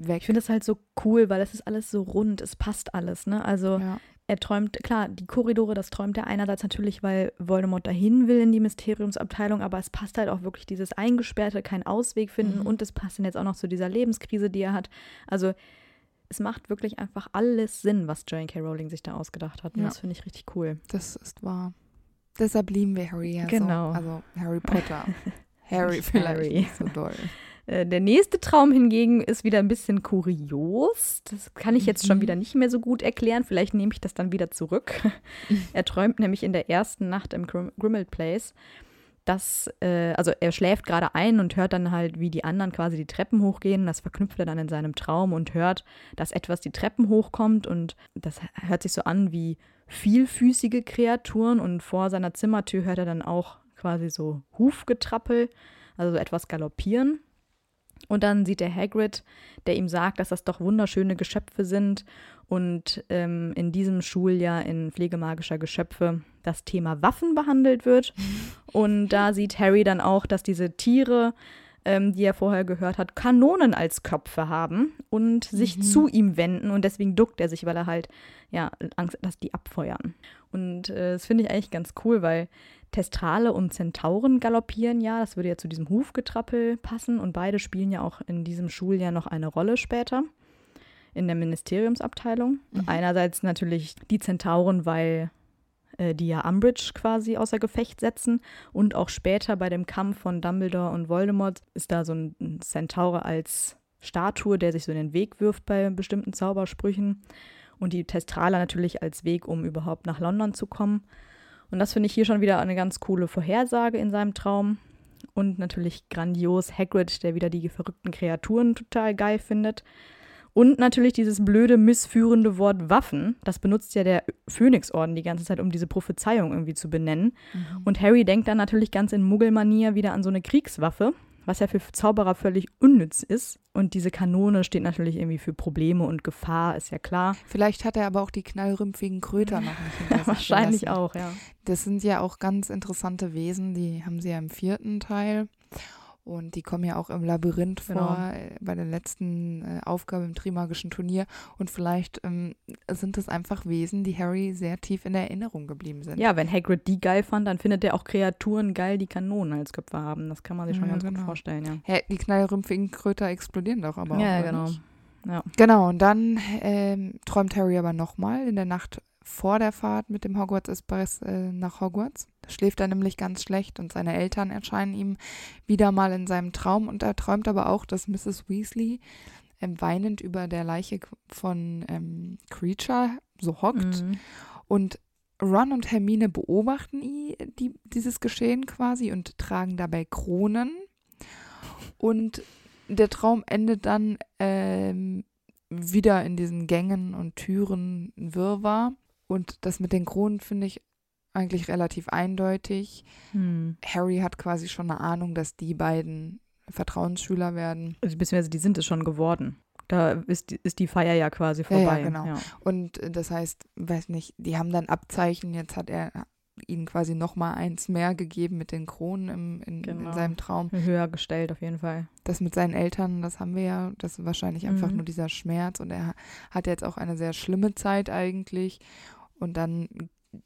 weg. Ich finde das halt so cool, weil es ist alles so rund, es passt alles, ne? Also ja. er träumt, klar, die Korridore, das träumt er einerseits natürlich, weil Voldemort dahin will in die Mysteriumsabteilung, aber es passt halt auch wirklich dieses Eingesperrte, keinen Ausweg finden mhm. und es passt dann jetzt auch noch zu dieser Lebenskrise, die er hat. Also es macht wirklich einfach alles Sinn, was J.K. Rowling sich da ausgedacht hat. Und ja. das finde ich richtig cool. Das ist wahr. Deshalb lieben wir Harry ja genau. so. Also Harry Potter. *laughs* Harry vielleicht Harry. so doll. Äh, der nächste Traum hingegen ist wieder ein bisschen kurios. Das kann ich jetzt mhm. schon wieder nicht mehr so gut erklären. Vielleicht nehme ich das dann wieder zurück. *laughs* er träumt nämlich in der ersten Nacht im Grim Grimmald Place, dass, äh, also er schläft gerade ein und hört dann halt, wie die anderen quasi die Treppen hochgehen. Das verknüpft er dann in seinem Traum und hört, dass etwas die Treppen hochkommt und das hört sich so an wie vielfüßige Kreaturen und vor seiner Zimmertür hört er dann auch quasi so Hufgetrappel, also etwas galoppieren. Und dann sieht er Hagrid, der ihm sagt, dass das doch wunderschöne Geschöpfe sind und ähm, in diesem Schuljahr in Pflegemagischer Geschöpfe das Thema Waffen behandelt wird. *laughs* Und da sieht Harry dann auch, dass diese Tiere, ähm, die er vorher gehört hat, Kanonen als Köpfe haben und sich mhm. zu ihm wenden. Und deswegen duckt er sich, weil er halt ja Angst hat, dass die abfeuern. Und äh, das finde ich eigentlich ganz cool, weil Testrale und Zentauren galoppieren ja. Das würde ja zu diesem Hufgetrappel passen. Und beide spielen ja auch in diesem Schuljahr noch eine Rolle später in der Ministeriumsabteilung. Mhm. Einerseits natürlich die Zentauren, weil äh, die ja Umbridge quasi außer Gefecht setzen. Und auch später bei dem Kampf von Dumbledore und Voldemort ist da so ein Zentaure als Statue, der sich so in den Weg wirft bei bestimmten Zaubersprüchen. Und die Testrale natürlich als Weg, um überhaupt nach London zu kommen. Und das finde ich hier schon wieder eine ganz coole Vorhersage in seinem Traum. Und natürlich grandios Hagrid, der wieder die verrückten Kreaturen total geil findet. Und natürlich dieses blöde, missführende Wort Waffen. Das benutzt ja der Phönixorden die ganze Zeit, um diese Prophezeiung irgendwie zu benennen. Mhm. Und Harry denkt dann natürlich ganz in Muggelmanier wieder an so eine Kriegswaffe was ja für Zauberer völlig unnütz ist. Und diese Kanone steht natürlich irgendwie für Probleme und Gefahr, ist ja klar. Vielleicht hat er aber auch die knallrümpfigen Kröter noch nicht. *laughs* Wahrscheinlich auch, ja. Das sind ja auch ganz interessante Wesen, die haben sie ja im vierten Teil. Und die kommen ja auch im Labyrinth genau. vor, äh, bei der letzten äh, Aufgabe im Trimagischen Turnier. Und vielleicht ähm, sind es einfach Wesen, die Harry sehr tief in Erinnerung geblieben sind. Ja, wenn Hagrid die geil fand, dann findet er auch Kreaturen geil, die Kanonen als Köpfe haben. Das kann man sich schon ja, ganz genau. gut vorstellen, ja. ja die knallrümpfigen Kröter explodieren doch aber ja, auch. Ja, genau. Ja. Genau, und dann ähm, träumt Harry aber nochmal in der Nacht vor der Fahrt mit dem Hogwarts Express äh, nach Hogwarts. Schläft er nämlich ganz schlecht und seine Eltern erscheinen ihm wieder mal in seinem Traum und er träumt aber auch, dass Mrs. Weasley ähm, weinend über der Leiche von ähm, Creature so hockt. Mhm. Und Ron und Hermine beobachten die, dieses Geschehen quasi und tragen dabei Kronen. Und der Traum endet dann ähm, wieder in diesen Gängen und Türen Wirrwarr. Und das mit den Kronen finde ich eigentlich relativ eindeutig. Hm. Harry hat quasi schon eine Ahnung, dass die beiden Vertrauensschüler werden. Also beziehungsweise die sind es schon geworden. Da ist, ist die Feier ja quasi vorbei. Ja, ja genau. Ja. Und äh, das heißt, weiß nicht, die haben dann Abzeichen, jetzt hat er ihnen quasi noch mal eins mehr gegeben mit den Kronen im, in, genau. in seinem Traum. Höher gestellt auf jeden Fall. Das mit seinen Eltern, das haben wir ja, das ist wahrscheinlich einfach mhm. nur dieser Schmerz und er hat jetzt auch eine sehr schlimme Zeit eigentlich und dann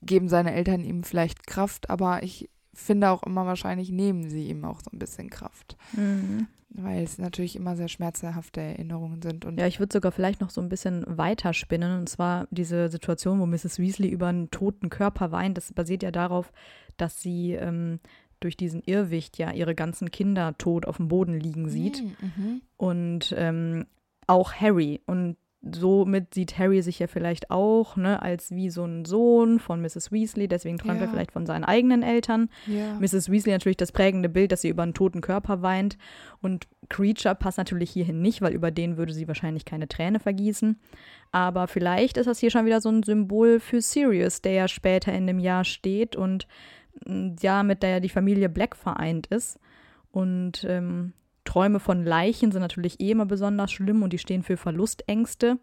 geben seine Eltern ihm vielleicht Kraft, aber ich finde auch immer wahrscheinlich nehmen sie ihm auch so ein bisschen Kraft. Mhm. Weil es natürlich immer sehr schmerzhafte Erinnerungen sind. Und ja, ich würde sogar vielleicht noch so ein bisschen weiter spinnen. Und zwar diese Situation, wo Mrs. Weasley über einen toten Körper weint. Das basiert ja darauf, dass sie ähm, durch diesen Irrwicht ja ihre ganzen Kinder tot auf dem Boden liegen sieht. Mhm. mhm. Und ähm, auch Harry. Und somit sieht Harry sich ja vielleicht auch ne, als wie so ein Sohn von Mrs. Weasley, deswegen träumt ja. er vielleicht von seinen eigenen Eltern. Ja. Mrs. Weasley natürlich das prägende Bild, dass sie über einen toten Körper weint. Und Creature passt natürlich hierhin nicht, weil über den würde sie wahrscheinlich keine Träne vergießen. Aber vielleicht ist das hier schon wieder so ein Symbol für Sirius, der ja später in dem Jahr steht und ja, mit der die Familie Black vereint ist. Und ähm, Träume von Leichen sind natürlich eh immer besonders schlimm und die stehen für Verlustängste.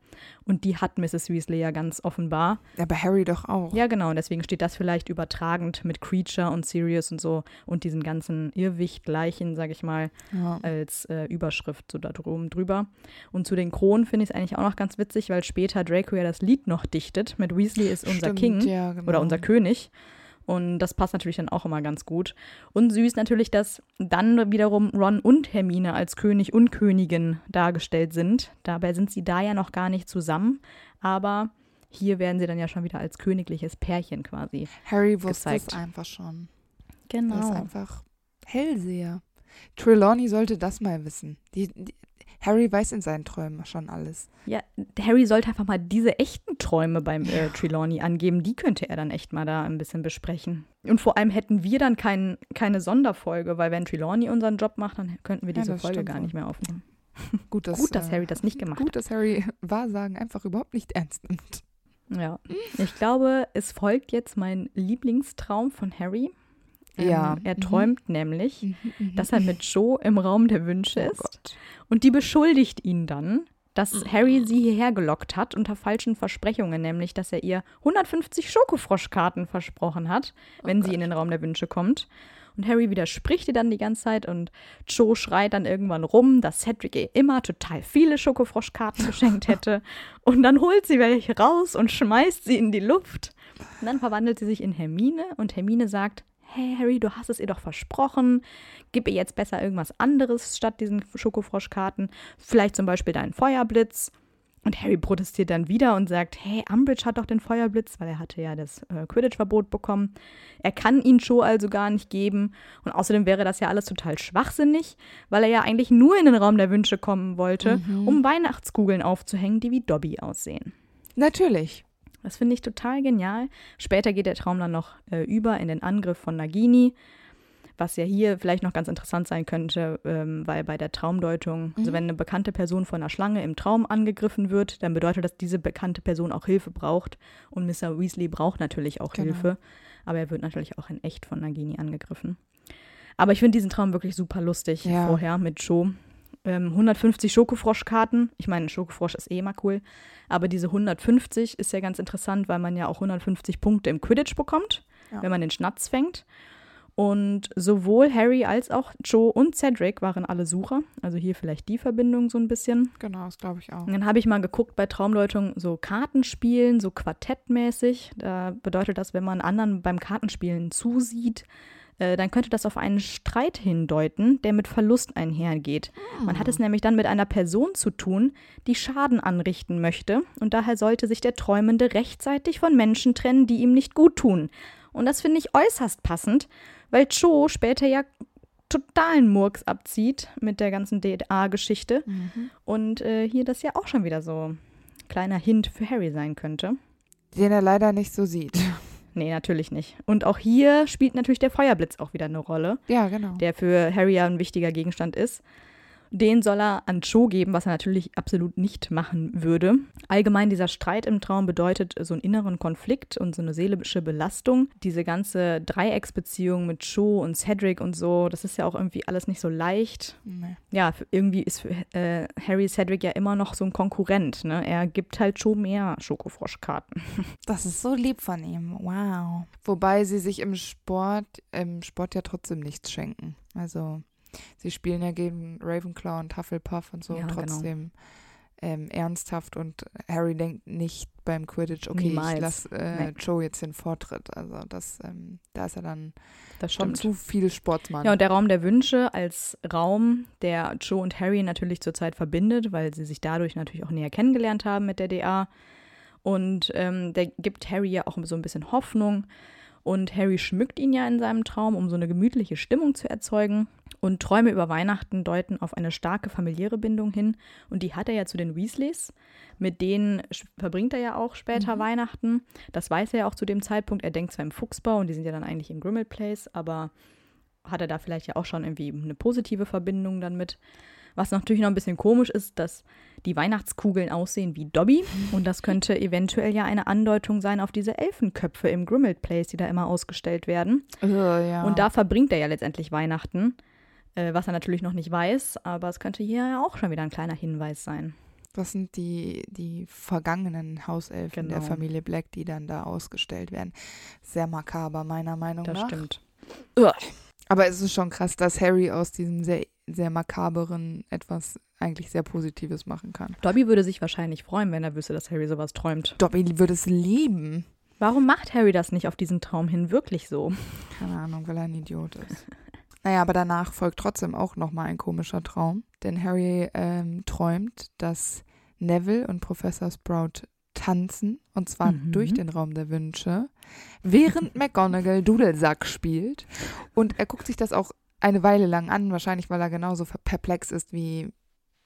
Und die hat Mrs. Weasley ja ganz offenbar. Aber Harry doch auch. Ja, genau. Und deswegen steht das vielleicht übertragend mit Creature und Sirius und so und diesen ganzen Irrwicht-Leichen, sag ich mal, ja. als äh, Überschrift so da drum drüber. Und zu den Kronen finde ich es eigentlich auch noch ganz witzig, weil später Draco ja das Lied noch dichtet mit Weasley ist unser Stimmt, King ja, genau. oder unser König. Und das passt natürlich dann auch immer ganz gut. Und süß natürlich, dass dann wiederum Ron und Hermine als König und Königin dargestellt sind. Dabei sind sie da ja noch gar nicht zusammen, aber hier werden sie dann ja schon wieder als königliches Pärchen quasi. Harry wusste gezeigt. es einfach schon. Genau. Er ist einfach Hellseher. Trelawney sollte das mal wissen. Die, die, Harry weiß in seinen Träumen schon alles. Ja, Harry sollte einfach mal diese echten Träume beim äh, Trelawney angeben. Die könnte er dann echt mal da ein bisschen besprechen. Und vor allem hätten wir dann kein, keine Sonderfolge, weil wenn Trelawney unseren Job macht, dann könnten wir diese ja, Folge gar nicht mehr aufnehmen. *laughs* Gut, dass, gut, dass äh, Harry das nicht gemacht gut, hat. Gut, dass Harry *laughs* Wahrsagen einfach überhaupt nicht ernst nimmt. Ja, ich glaube, es folgt jetzt mein Lieblingstraum von Harry. Ja. Ähm, er mhm. träumt mhm. nämlich, mhm, mhm, dass er mit Joe im Raum der Wünsche oh ist. Gott. Und die beschuldigt ihn dann, dass mhm. Harry sie hierher gelockt hat unter falschen Versprechungen, nämlich dass er ihr 150 Schokofroschkarten versprochen hat, oh wenn oh sie in den Raum der Wünsche kommt. Und Harry widerspricht ihr dann die ganze Zeit und Joe schreit dann irgendwann rum, dass Cedric ihr immer total viele Schokofroschkarten geschenkt hätte. *laughs* Und dann holt sie welche raus und schmeißt sie in die Luft. Und dann verwandelt sie sich in Hermine und Hermine sagt, hey Harry, du hast es ihr doch versprochen, gib ihr jetzt besser irgendwas anderes statt diesen Schokofroschkarten, vielleicht zum Beispiel deinen Feuerblitz. Und Harry protestiert dann wieder und sagt, hey, Umbridge hat doch den Feuerblitz, weil er hatte ja das äh, Quidditch-Verbot bekommen. Er kann ihn Joe also gar nicht geben. Und außerdem wäre das ja alles total schwachsinnig, weil er ja eigentlich nur in den Raum der Wünsche kommen wollte, mhm. um Weihnachtskugeln aufzuhängen, die wie Dobby aussehen. Natürlich. Das finde ich total genial. Später geht der Traum dann noch äh, über in den Angriff von Nagini, was ja hier vielleicht noch ganz interessant sein könnte, ähm, weil bei der Traumdeutung, also mhm. also wenn eine bekannte Person von einer Schlange im Traum angegriffen wird, dann bedeutet das, dass diese bekannte Person auch Hilfe braucht. Und Mr. Weasley braucht natürlich auch genau. Hilfe, aber er wird natürlich auch in echt von Nagini angegriffen. Aber ich finde diesen Traum wirklich super lustig ja. vorher mit Joe ähm, 150 Schokofroschkarten. Ich meine, Schokofrosch ist eh immer cool. Aber diese 150 ist ja ganz interessant, weil man ja auch 150 Punkte im Quidditch bekommt, ja. wenn man den Schnatz fängt. Und sowohl Harry als auch Joe und Cedric waren alle Sucher. Also hier vielleicht die Verbindung so ein bisschen. Genau, das glaube ich auch. Und dann habe ich mal geguckt bei Traumdeutung so Kartenspielen, so quartettmäßig. Da bedeutet das, wenn man anderen beim Kartenspielen zusieht, äh, dann könnte das auf einen Streit hindeuten, der mit Verlust einhergeht. Man hat es ah. nämlich dann mit einer Person zu tun, die Schaden anrichten möchte und daher sollte sich der Träumende rechtzeitig von Menschen trennen, die ihm nicht gut tun. Und das finde ich äußerst passend, weil Cho später ja totalen Murks abzieht mit der ganzen DNA-Geschichte mhm. und äh, hier das ja auch schon wieder so ein kleiner Hint für Harry sein könnte. Den er leider nicht so sieht. Nee, natürlich nicht. Und auch hier spielt natürlich der Feuerblitz auch wieder eine Rolle. Ja, genau. Der für Harry ja ein wichtiger Gegenstand ist. Den soll er an Cho geben, was er natürlich absolut nicht machen würde. Allgemein dieser Streit im Traum bedeutet so einen inneren Konflikt und so eine seelische Belastung. Diese ganze Dreiecksbeziehung mit Cho und Cedric und so, das ist ja auch irgendwie alles nicht so leicht. Nee. Ja, irgendwie ist für, äh, Harry Cedric ja immer noch so ein Konkurrent. Ne? Er gibt halt Cho mehr Schokofroschkarten. *laughs* Das ist so lieb von ihm. Wow. Wobei sie sich im Sport, im Sport ja trotzdem nichts schenken. Also sie spielen ja gegen Ravenclaw und Hufflepuff und so Ja, genau. trotzdem ähm, ernsthaft und Harry denkt nicht beim Quidditch, okay, Niemals. ich lasse äh, Nee. Joe jetzt den Vortritt. Also das, ähm, da ist er dann Das schon stimmt. zu viel Sportsmann. Ja, und der Raum der Wünsche als Raum, der Joe und Harry natürlich zurzeit verbindet, weil sie sich dadurch natürlich auch näher kennengelernt haben mit der DA. Und ähm, der gibt Harry ja auch so ein bisschen Hoffnung. Und Harry schmückt ihn ja in seinem Traum, um so eine gemütliche Stimmung zu erzeugen. Und Träume über Weihnachten deuten auf eine starke familiäre Bindung hin. Und die hat er ja zu den Weasleys. Mit denen verbringt er ja auch später Weihnachten. Das weiß er ja auch zu dem Zeitpunkt. Er denkt zwar im Fuchsbau und die sind ja dann eigentlich im Grimmauld Place, aber hat er da vielleicht ja auch schon irgendwie eine positive Verbindung dann mit. Was natürlich noch ein bisschen komisch ist, dass die Weihnachtskugeln aussehen wie Dobby. Und das könnte eventuell ja eine Andeutung sein auf diese Elfenköpfe im Grimmauld Place, die da immer ausgestellt werden. Äh, ja. Und da verbringt er ja letztendlich Weihnachten, äh, was er natürlich noch nicht weiß. Aber es könnte hier ja auch schon wieder ein kleiner Hinweis sein. Das sind die, die vergangenen Hauselfen der Genau. Familie Black, die dann da ausgestellt werden. Sehr makaber, meiner Meinung Das nach. stimmt. Aber es ist schon krass, dass Harry aus diesem sehr, sehr makaberen etwas eigentlich sehr Positives machen kann. Dobby würde sich wahrscheinlich freuen, wenn er wüsste, dass Harry sowas träumt. Dobby würde es lieben. Warum macht Harry das nicht auf diesen Traum hin wirklich so? Keine Ahnung, weil er ein Idiot ist. *laughs* Naja, aber danach folgt trotzdem auch nochmal ein komischer Traum. Denn Harry ähm, träumt, dass Neville und Professor Sprout tanzen. Und zwar Mhm. durch den Raum der Wünsche. Während *laughs* McGonagall Dudelsack spielt. Und er guckt sich das auch eine Weile lang an. Wahrscheinlich, weil er genauso perplex ist wie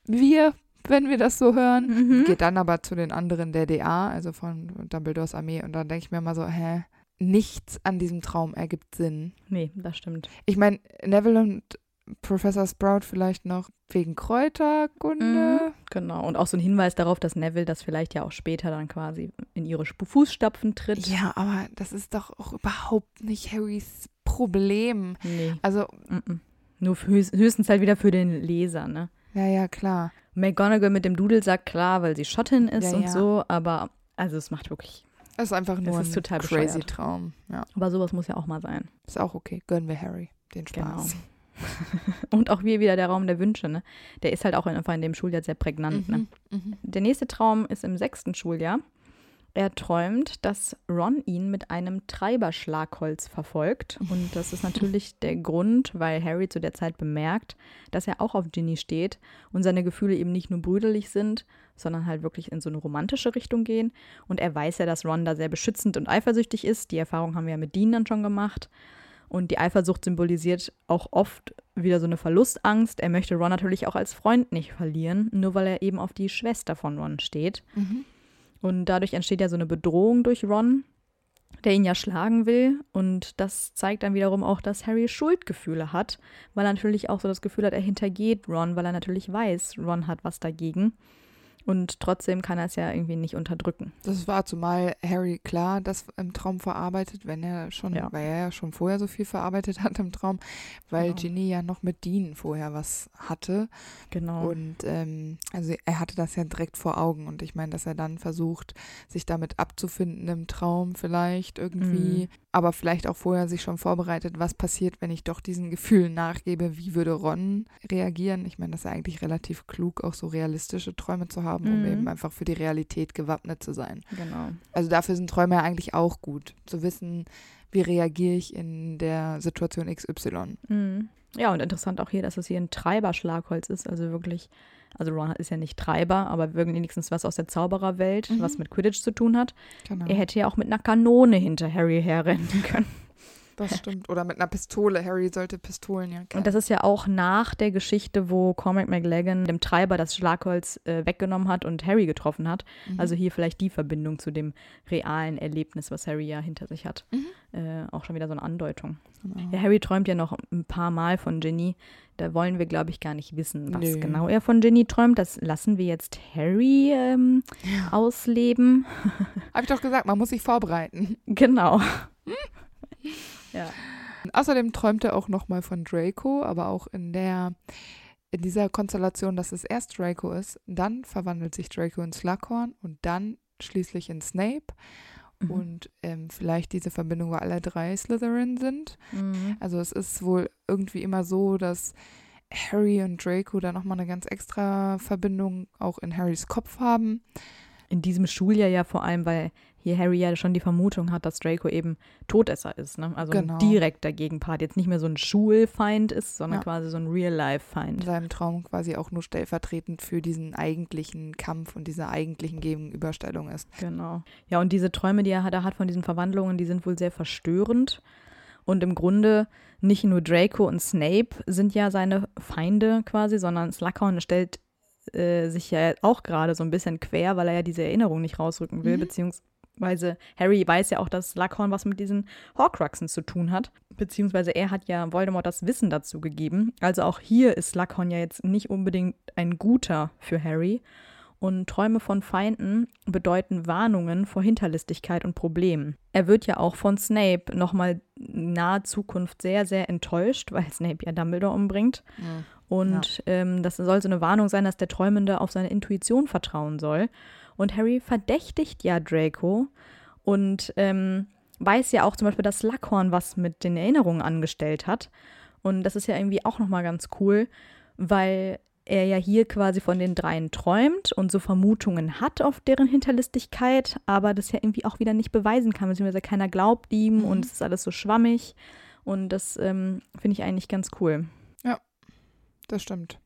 wir, wenn wir das so hören. Mhm. Geht dann aber zu den anderen der DA, also von Dumbledores Armee. Und dann denke ich mir mal so, hä? Nichts an diesem Traum ergibt Sinn. Nee, das stimmt. Ich meine, Neville und Professor Sprout vielleicht noch wegen Kräuterkunde. Genau. Und auch so ein Hinweis darauf, dass Neville das vielleicht ja auch später dann quasi in ihre Fußstapfen tritt. Ja, aber das ist doch auch überhaupt nicht Harrys Problem. Nee. Also, Mm-mm. Nur für, höchst- höchstens halt wieder für den Leser, ne? ja, ja, klar. McGonagall mit dem Dudelsack, klar, weil sie Schottin ist Ja, und ja. so, aber also es macht wirklich. Das ist einfach nur ist ein total crazy bescheuert. Traum. Ja, Aber sowas muss ja auch mal sein. ist auch okay. Gönnen wir Harry den Spaß. Genau. *laughs* Und auch hier wieder der Raum der Wünsche, ne? Der ist halt auch einfach in dem Schuljahr sehr prägnant, ne? Mhm, mhm. Der nächste Traum ist im sechsten Schuljahr. Er träumt, dass Ron ihn mit einem Treiberschlagholz verfolgt. Und das ist natürlich *laughs* der Grund, weil Harry zu der Zeit bemerkt, dass er auch auf Ginny steht und seine Gefühle eben nicht nur brüderlich sind, sondern halt wirklich in so eine romantische Richtung gehen. Und er weiß ja, dass Ron da sehr beschützend und eifersüchtig ist. Die Erfahrung haben wir ja mit Dean dann schon gemacht. Und die Eifersucht symbolisiert auch oft wieder so eine Verlustangst. Er möchte Ron natürlich auch als Freund nicht verlieren, nur weil er eben auf die Schwester von Ron steht. Mhm. Und dadurch entsteht ja so eine Bedrohung durch Ron, der ihn ja schlagen will. Und das zeigt dann wiederum auch, dass Harry Schuldgefühle hat, weil er natürlich auch so das Gefühl hat, er hintergeht Ron, weil er natürlich weiß, Ron hat was dagegen. Und trotzdem kann er es ja irgendwie nicht unterdrücken. Das war zumal Harry klar das im Traum verarbeitet, wenn er schon, Ja. weil er ja schon vorher so viel verarbeitet hat im Traum, weil Genau. Ginny ja noch mit Dean vorher was hatte. Genau. Und ähm, also er hatte das ja direkt vor Augen und ich meine, dass er dann versucht, sich damit abzufinden im Traum vielleicht irgendwie, Mhm. aber vielleicht auch vorher sich schon vorbereitet, was passiert, wenn ich doch diesen Gefühlen nachgebe, wie würde Ron reagieren. Ich meine, das ist ja eigentlich relativ klug, auch so realistische Träume zu haben, um Mhm. eben einfach für die Realität gewappnet zu sein. genau. Also dafür sind Träume ja eigentlich auch gut, zu wissen, wie reagiere ich in der Situation XY. Mhm. Ja, und interessant auch hier, dass es hier ein Treiberschlagholz ist. Also wirklich, also Ron ist ja nicht Treiber, aber wenigstens was aus der Zaubererwelt, Mhm. was mit Quidditch zu tun hat. Genau. Er hätte ja auch mit einer Kanone hinter Harry herrennen können. Das *laughs* stimmt. Oder mit einer Pistole. Harry sollte Pistolen ja kennen. Und das ist ja auch nach der Geschichte, wo Cormac McLagan dem Treiber das Schlagholz äh, weggenommen hat und Harry getroffen hat. Mhm. Also hier vielleicht die Verbindung zu dem realen Erlebnis, was Harry ja hinter sich hat. Mhm. Äh, auch schon wieder so eine Andeutung. Genau. Ja, Harry träumt ja noch ein paar Mal von Ginny. Da wollen wir, glaube ich, gar nicht wissen, was Nö. genau er von Ginny träumt. Das lassen wir jetzt Harry ähm, ja. ausleben. Habe ich doch gesagt, man muss sich vorbereiten. *laughs* Genau. *laughs* ja. Außerdem träumt er auch nochmal von Draco, aber auch in der in dieser Konstellation, dass es erst Draco ist, dann verwandelt sich Draco in Slughorn und dann schließlich in Snape. Mhm. Und ähm, vielleicht diese Verbindung, wo alle drei Slytherin sind. Mhm. Also es ist wohl irgendwie immer so, dass Harry und Draco da nochmal eine ganz extra Verbindung auch in Harrys Kopf haben. In diesem Schuljahr ja vor allem, weil hier Harry ja schon die Vermutung hat, dass Draco eben Todesser ist. Ne? Also genau. ein direkter Gegenpart. Jetzt nicht mehr so ein Schulfeind ist, sondern ja. quasi so ein Real-Life-Feind. In seinem Traum quasi auch nur stellvertretend für diesen eigentlichen Kampf und diese eigentlichen Gegenüberstellung ist. Genau. Ja, und diese Träume, die er da hat von diesen Verwandlungen, die sind wohl sehr verstörend. Und im Grunde nicht nur Draco und Snape sind ja seine Feinde quasi, sondern Slughorn stellt äh, sich ja auch gerade so ein bisschen quer, weil er ja diese Erinnerung nicht rausrücken will, mhm. beziehungsweise Weise Harry weiß ja auch, dass Slughorn was mit diesen Horcruxen zu tun hat. Beziehungsweise er hat ja Voldemort das Wissen dazu gegeben. Also auch hier ist Slughorn ja jetzt nicht unbedingt ein guter für Harry. Und Träume von Feinden bedeuten Warnungen vor Hinterlistigkeit und Problemen. Er wird ja auch von Snape nochmal nahe Zukunft sehr, sehr enttäuscht, weil Snape ja Dumbledore umbringt. Ja. Und ja. ähm, das soll so eine Warnung sein, dass der Träumende auf seine Intuition vertrauen soll. Und Harry verdächtigt ja Draco und ähm, weiß ja auch zum Beispiel, dass Slughorn was mit den Erinnerungen angestellt hat. Und das ist ja irgendwie auch nochmal ganz cool, weil er ja hier quasi von den dreien träumt und so Vermutungen hat auf deren Hinterlistigkeit, aber das ja irgendwie auch wieder nicht beweisen kann, beziehungsweise keiner glaubt ihm mhm. und es ist alles so schwammig. Und das ähm, finde ich eigentlich ganz cool. Ja, das stimmt.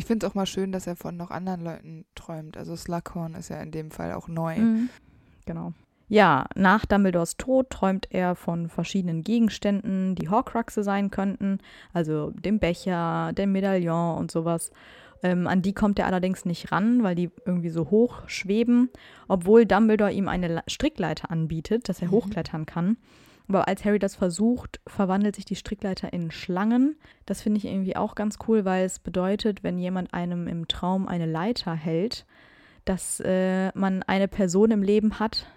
Ich finde es auch mal schön, dass er von noch anderen Leuten träumt. Also Slughorn ist ja in dem Fall auch neu. Mhm. Genau. Ja, nach Dumbledores Tod träumt er von verschiedenen Gegenständen, die Horcruxe sein könnten, also dem Becher, dem Medaillon und sowas. Ähm, an die kommt er allerdings nicht ran, weil die irgendwie so hoch schweben, obwohl Dumbledore ihm eine Strickleiter anbietet, dass er mhm. hochklettern kann. Aber als Harry das versucht, verwandelt sich die Strickleiter in Schlangen. Das finde ich irgendwie auch ganz cool, weil es bedeutet, wenn jemand einem im Traum eine Leiter hält, dass äh, man eine Person im Leben hat,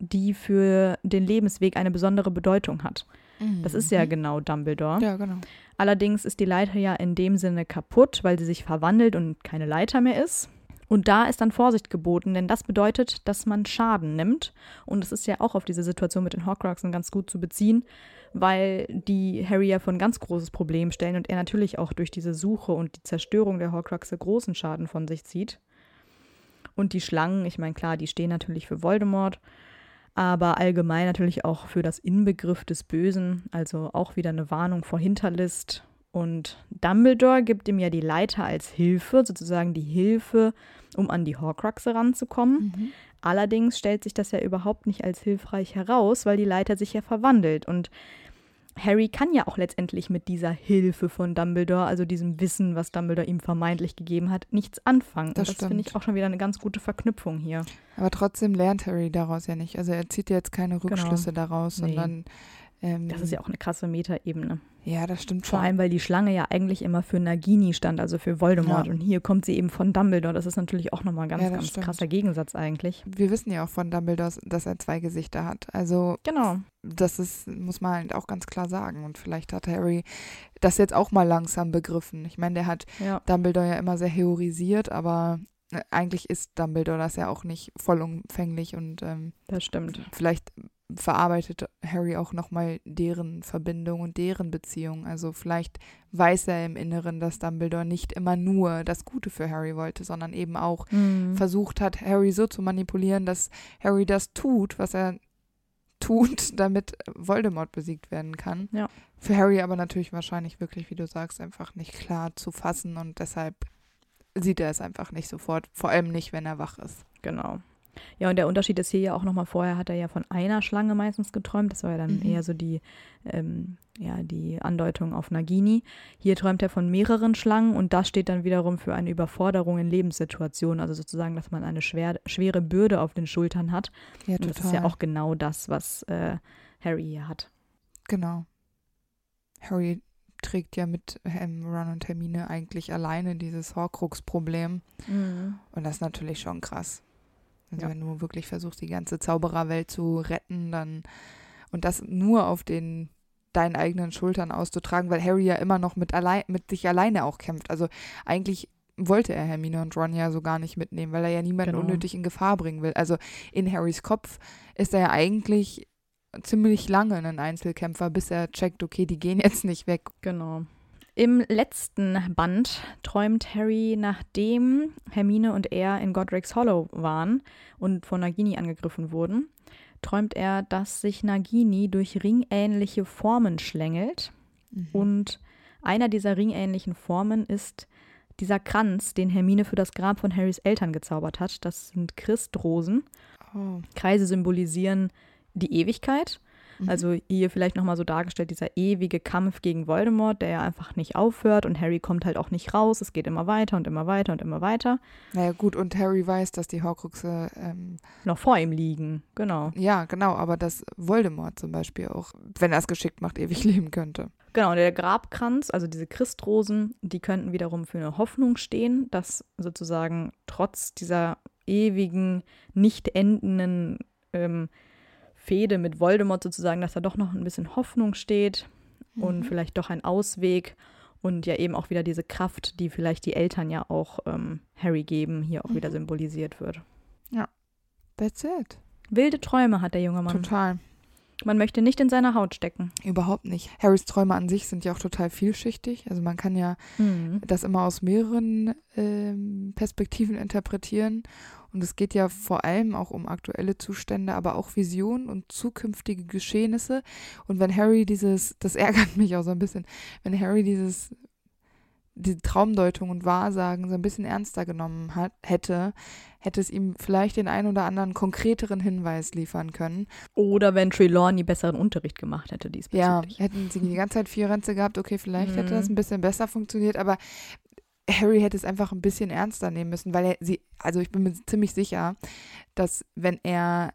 die für den Lebensweg eine besondere Bedeutung hat. Mhm. Das ist ja genau Dumbledore. Ja, genau. Allerdings ist die Leiter ja in dem Sinne kaputt, weil sie sich verwandelt und keine Leiter mehr ist. Und da ist dann Vorsicht geboten, denn das bedeutet, dass man Schaden nimmt. Und es ist ja auch auf diese Situation mit den Horcruxen ganz gut zu beziehen, weil die Harry ja von ganz großes Problem stellen und er natürlich auch durch diese Suche und die Zerstörung der Horcruxe großen Schaden von sich zieht. Und die Schlangen, ich meine, klar, die stehen natürlich für Voldemort, aber allgemein natürlich auch für das Inbegriff des Bösen, also auch wieder eine Warnung vor Hinterlist und Dumbledore gibt ihm ja die Leiter als Hilfe, sozusagen die Hilfe, um an die Horcruxe ranzukommen. Mhm. Allerdings stellt sich das ja überhaupt nicht als hilfreich heraus, weil die Leiter sich ja verwandelt. Und Harry kann ja auch letztendlich mit dieser Hilfe von Dumbledore, also diesem Wissen, was Dumbledore ihm vermeintlich gegeben hat, nichts anfangen. Das, das finde ich auch schon wieder eine ganz gute Verknüpfung hier. Aber trotzdem lernt Harry daraus ja nicht. Also er zieht ja jetzt keine genau. Rückschlüsse genau. daraus, sondern nee. Ähm, das ist ja auch eine krasse Metaebene. Ja, das stimmt schon. Vor allem, weil die Schlange ja eigentlich immer für Nagini stand, also für Voldemort. Ja. Und hier kommt sie eben von Dumbledore. Das ist natürlich auch nochmal ein ganz, ja, ganz stimmt. krasser Gegensatz eigentlich. Wir wissen ja auch von Dumbledore, dass er zwei Gesichter hat. Also, genau. das ist, muss man halt auch ganz klar sagen. Und vielleicht hat Harry das jetzt auch mal langsam begriffen. Ich meine, der hat ja. Dumbledore ja immer sehr heorisiert, aber eigentlich ist Dumbledore das ja auch nicht vollumfänglich und ähm, das stimmt. Vielleicht verarbeitet Harry auch nochmal deren Verbindung und deren Beziehung. Also vielleicht weiß er im Inneren, dass Dumbledore nicht immer nur das Gute für Harry wollte, sondern eben auch mhm. versucht hat, Harry so zu manipulieren, dass Harry das tut, was er tut, *laughs* damit Voldemort besiegt werden kann. Ja. Für Harry aber natürlich wahrscheinlich wirklich, wie du sagst, einfach nicht klar zu fassen und deshalb sieht er es einfach nicht sofort, vor allem nicht, wenn er wach ist. Genau. Ja, und der Unterschied ist hier ja auch nochmal, vorher hat er ja von einer Schlange meistens geträumt. Das war ja dann mhm. eher so die, ähm, ja, die Andeutung auf Nagini. Hier träumt er von mehreren Schlangen und das steht dann wiederum für eine Überforderung in Lebenssituationen. Also sozusagen, dass man eine schwer, schwere Bürde auf den Schultern hat. Ja, total. Und das ist ja auch genau das, was äh, Harry hier hat. Genau. Harry trägt ja mit ähm, Ron und Hermine eigentlich alleine dieses Horcrux-Problem. Mhm. Und das ist natürlich schon krass. Also ja. wenn du wirklich versuchst, die ganze Zaubererwelt zu retten, dann und das nur auf den deinen eigenen Schultern auszutragen, weil Harry ja immer noch mit, allein, mit sich alleine auch kämpft. Also eigentlich wollte er Hermine und Ron ja so gar nicht mitnehmen, weil er ja niemanden genau. unnötig in Gefahr bringen will. Also in Harrys Kopf ist er ja eigentlich ziemlich lange ein Einzelkämpfer, bis er checkt, okay, die gehen jetzt nicht weg. Genau. Im letzten Band träumt Harry, nachdem Hermine und er in Godric's Hollow waren und von Nagini angegriffen wurden, träumt er, dass sich Nagini durch ringähnliche Formen schlängelt. Mhm. Und einer dieser ringähnlichen Formen ist dieser Kranz, den Hermine für das Grab von Harrys Eltern gezaubert hat. Das sind Christrosen. Oh. Kreise symbolisieren die Ewigkeit Mhm. Also hier vielleicht nochmal so dargestellt, dieser ewige Kampf gegen Voldemort, der ja einfach nicht aufhört und Harry kommt halt auch nicht raus. Es geht immer weiter und immer weiter und immer weiter. Naja gut, und Harry weiß, dass die Horcruxe ähm, noch vor ihm liegen, genau. Ja, genau, aber dass Voldemort zum Beispiel auch, wenn er es geschickt macht, ewig *laughs* leben könnte. Genau, der Grabkranz, also diese Christrosen, die könnten wiederum für eine Hoffnung stehen, dass sozusagen trotz dieser ewigen, nicht endenden ähm, Fehde mit Voldemort sozusagen, dass da doch noch ein bisschen Hoffnung steht mhm. und vielleicht doch ein Ausweg und ja eben auch wieder diese Kraft, die vielleicht die Eltern ja auch ähm, Harry geben, hier auch mhm. wieder symbolisiert wird. Ja, that's it. Wilde Träume hat der junge Mann. Total. Man möchte nicht in seiner Haut stecken. Überhaupt nicht. Harrys Träume an sich sind ja auch total vielschichtig. Also man kann ja mhm. das immer aus mehreren ähm, Perspektiven interpretieren. Und es geht ja vor allem auch um aktuelle Zustände, aber auch Visionen und zukünftige Geschehnisse. Und wenn Harry dieses, das ärgert *laughs* mich auch so ein bisschen, wenn Harry dieses die Traumdeutung und Wahrsagen so ein bisschen ernster genommen hat, hätte, hätte es ihm vielleicht den ein oder anderen konkreteren Hinweis liefern können. Oder wenn Trelawney besseren Unterricht gemacht hätte diesbezüglich. Ja, hätten sie die ganze Zeit vier Ränze gehabt, okay, vielleicht mhm. hätte das ein bisschen besser funktioniert, aber Harry hätte es einfach ein bisschen ernster nehmen müssen, weil er sie, also ich bin mir ziemlich sicher, dass wenn er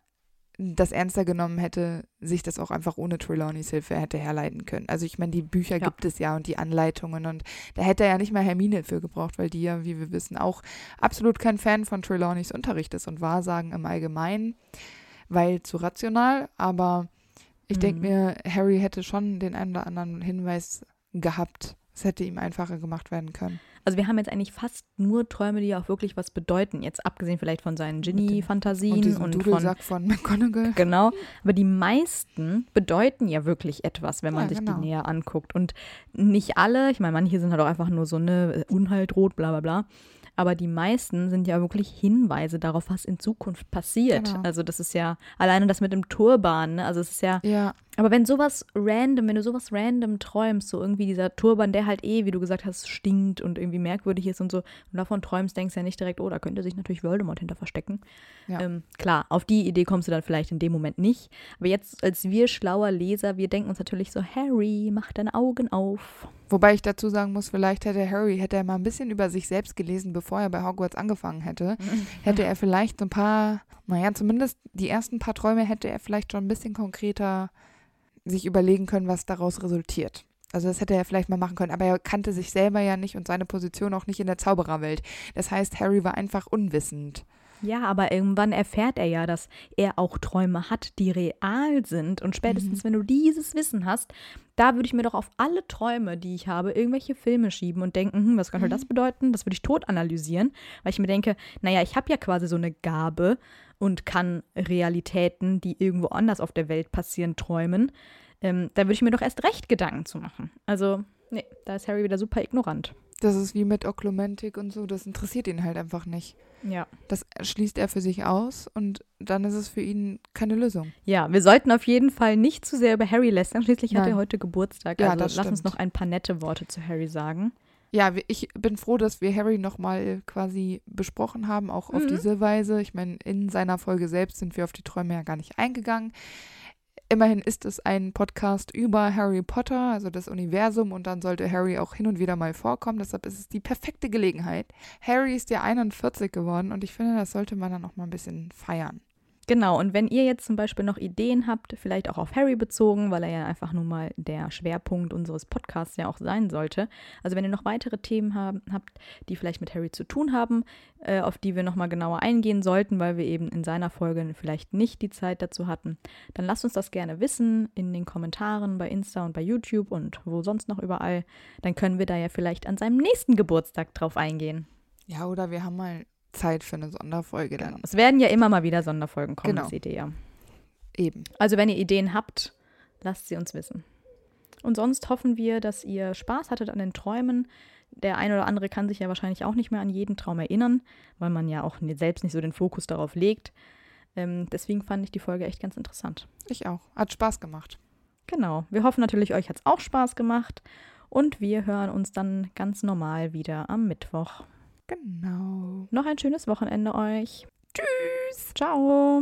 das ernster genommen hätte, sich das auch einfach ohne Trelawneys Hilfe hätte herleiten können. Also ich meine, die Bücher ja. gibt es ja und die Anleitungen und da hätte er ja nicht mal Hermine für gebraucht, weil die ja, wie wir wissen, auch absolut kein Fan von Trelawneys Unterricht ist und Wahrsagen im Allgemeinen, weil zu rational, aber ich mhm. denke mir, Harry hätte schon den einen oder anderen Hinweis gehabt. Es hätte ihm einfacher gemacht werden können. Also wir haben jetzt eigentlich fast nur Träume, die auch wirklich was bedeuten. Jetzt abgesehen vielleicht von seinen Ginny-Fantasien und, und von, von *laughs* McGonagall. Genau. Aber die meisten bedeuten ja wirklich etwas, wenn man ja, sich genau. die näher anguckt. Und nicht alle, ich meine, manche sind halt auch einfach nur so eine Unhalt, rot, bla bla bla aber die meisten sind ja wirklich Hinweise darauf, was in Zukunft passiert. Genau. Also das ist ja alleine das mit dem Turban, ne? also es ist ja, ja. Aber wenn sowas random, wenn du sowas random träumst, so irgendwie dieser Turban, der halt eh, wie du gesagt hast, stinkt und irgendwie merkwürdig ist und so, und davon träumst, denkst du ja nicht direkt, oh, da könnte sich natürlich Voldemort hinter verstecken. Ja. Ähm, klar, auf die Idee kommst du dann vielleicht in dem Moment nicht. Aber jetzt als wir schlauer Leser, wir denken uns natürlich so, Harry, mach deine Augen auf. Wobei ich dazu sagen muss, vielleicht hätte Harry, hätte er mal ein bisschen über sich selbst gelesen, bevor er bei Hogwarts angefangen hätte, *laughs* hätte er vielleicht so ein paar, naja, zumindest die ersten paar Träume hätte er vielleicht schon ein bisschen konkreter sich überlegen können, was daraus resultiert. Also das hätte er vielleicht mal machen können, aber er kannte sich selber ja nicht und seine Position auch nicht in der Zaubererwelt. Das heißt, Harry war einfach unwissend. Ja, aber irgendwann erfährt er ja, dass er auch Träume hat, die real sind. Und spätestens, mhm. wenn du dieses Wissen hast, da würde ich mir doch auf alle Träume, die ich habe, irgendwelche Filme schieben und denken, hm, was könnte mhm. das bedeuten? Das würde ich tot analysieren, weil ich mir denke, naja, ich habe ja quasi so eine Gabe und kann Realitäten, die irgendwo anders auf der Welt passieren, träumen. Ähm, da würde ich mir doch erst recht Gedanken zu machen. Also, nee, da ist Harry wieder super ignorant. Das ist wie mit Oklumentik und so, das interessiert ihn halt einfach nicht. Ja. Das schließt er für sich aus und dann ist es für ihn keine Lösung. Ja, wir sollten auf jeden Fall nicht zu sehr über Harry lästern. Schließlich Nein. hat er heute Geburtstag. Also ja, lass stimmt. uns noch ein paar nette Worte zu Harry sagen. Ja, ich bin froh, dass wir Harry nochmal quasi besprochen haben, auch auf mhm. diese Weise. Ich meine, in seiner Folge selbst sind wir auf die Träume ja gar nicht eingegangen. Immerhin ist es ein Podcast über Harry Potter, also das Universum, und dann sollte Harry auch hin und wieder mal vorkommen. Deshalb ist es die perfekte Gelegenheit. Harry ist ja 41 geworden und ich finde, das sollte man dann auch mal ein bisschen feiern. Genau, und wenn ihr jetzt zum Beispiel noch Ideen habt, vielleicht auch auf Harry bezogen, weil er ja einfach nun mal der Schwerpunkt unseres Podcasts ja auch sein sollte. Also wenn ihr noch weitere Themen haben, habt, die vielleicht mit Harry zu tun haben, äh, auf die wir nochmal genauer eingehen sollten, weil wir eben in seiner Folge vielleicht nicht die Zeit dazu hatten, dann lasst uns das gerne wissen in den Kommentaren bei Insta und bei YouTube und wo sonst noch überall. Dann können wir da ja vielleicht an seinem nächsten Geburtstag drauf eingehen. Ja, oder wir haben mal Zeit für eine Sonderfolge dann. Genau. Es werden ja immer mal wieder Sonderfolgen kommen, genau. seht ihr ja. Eben. Also wenn ihr Ideen habt, lasst sie uns wissen. Und sonst hoffen wir, dass ihr Spaß hattet an den Träumen. Der eine oder andere kann sich ja wahrscheinlich auch nicht mehr an jeden Traum erinnern, weil man ja auch selbst nicht so den Fokus darauf legt. Ähm, deswegen fand ich die Folge echt ganz interessant. Ich auch. Hat Spaß gemacht. Genau. Wir hoffen natürlich, euch hat es auch Spaß gemacht. Und wir hören uns dann ganz normal wieder am Mittwoch. Genau. Noch ein schönes Wochenende euch. Tschüss. Ciao.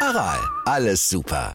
Aral, alles super.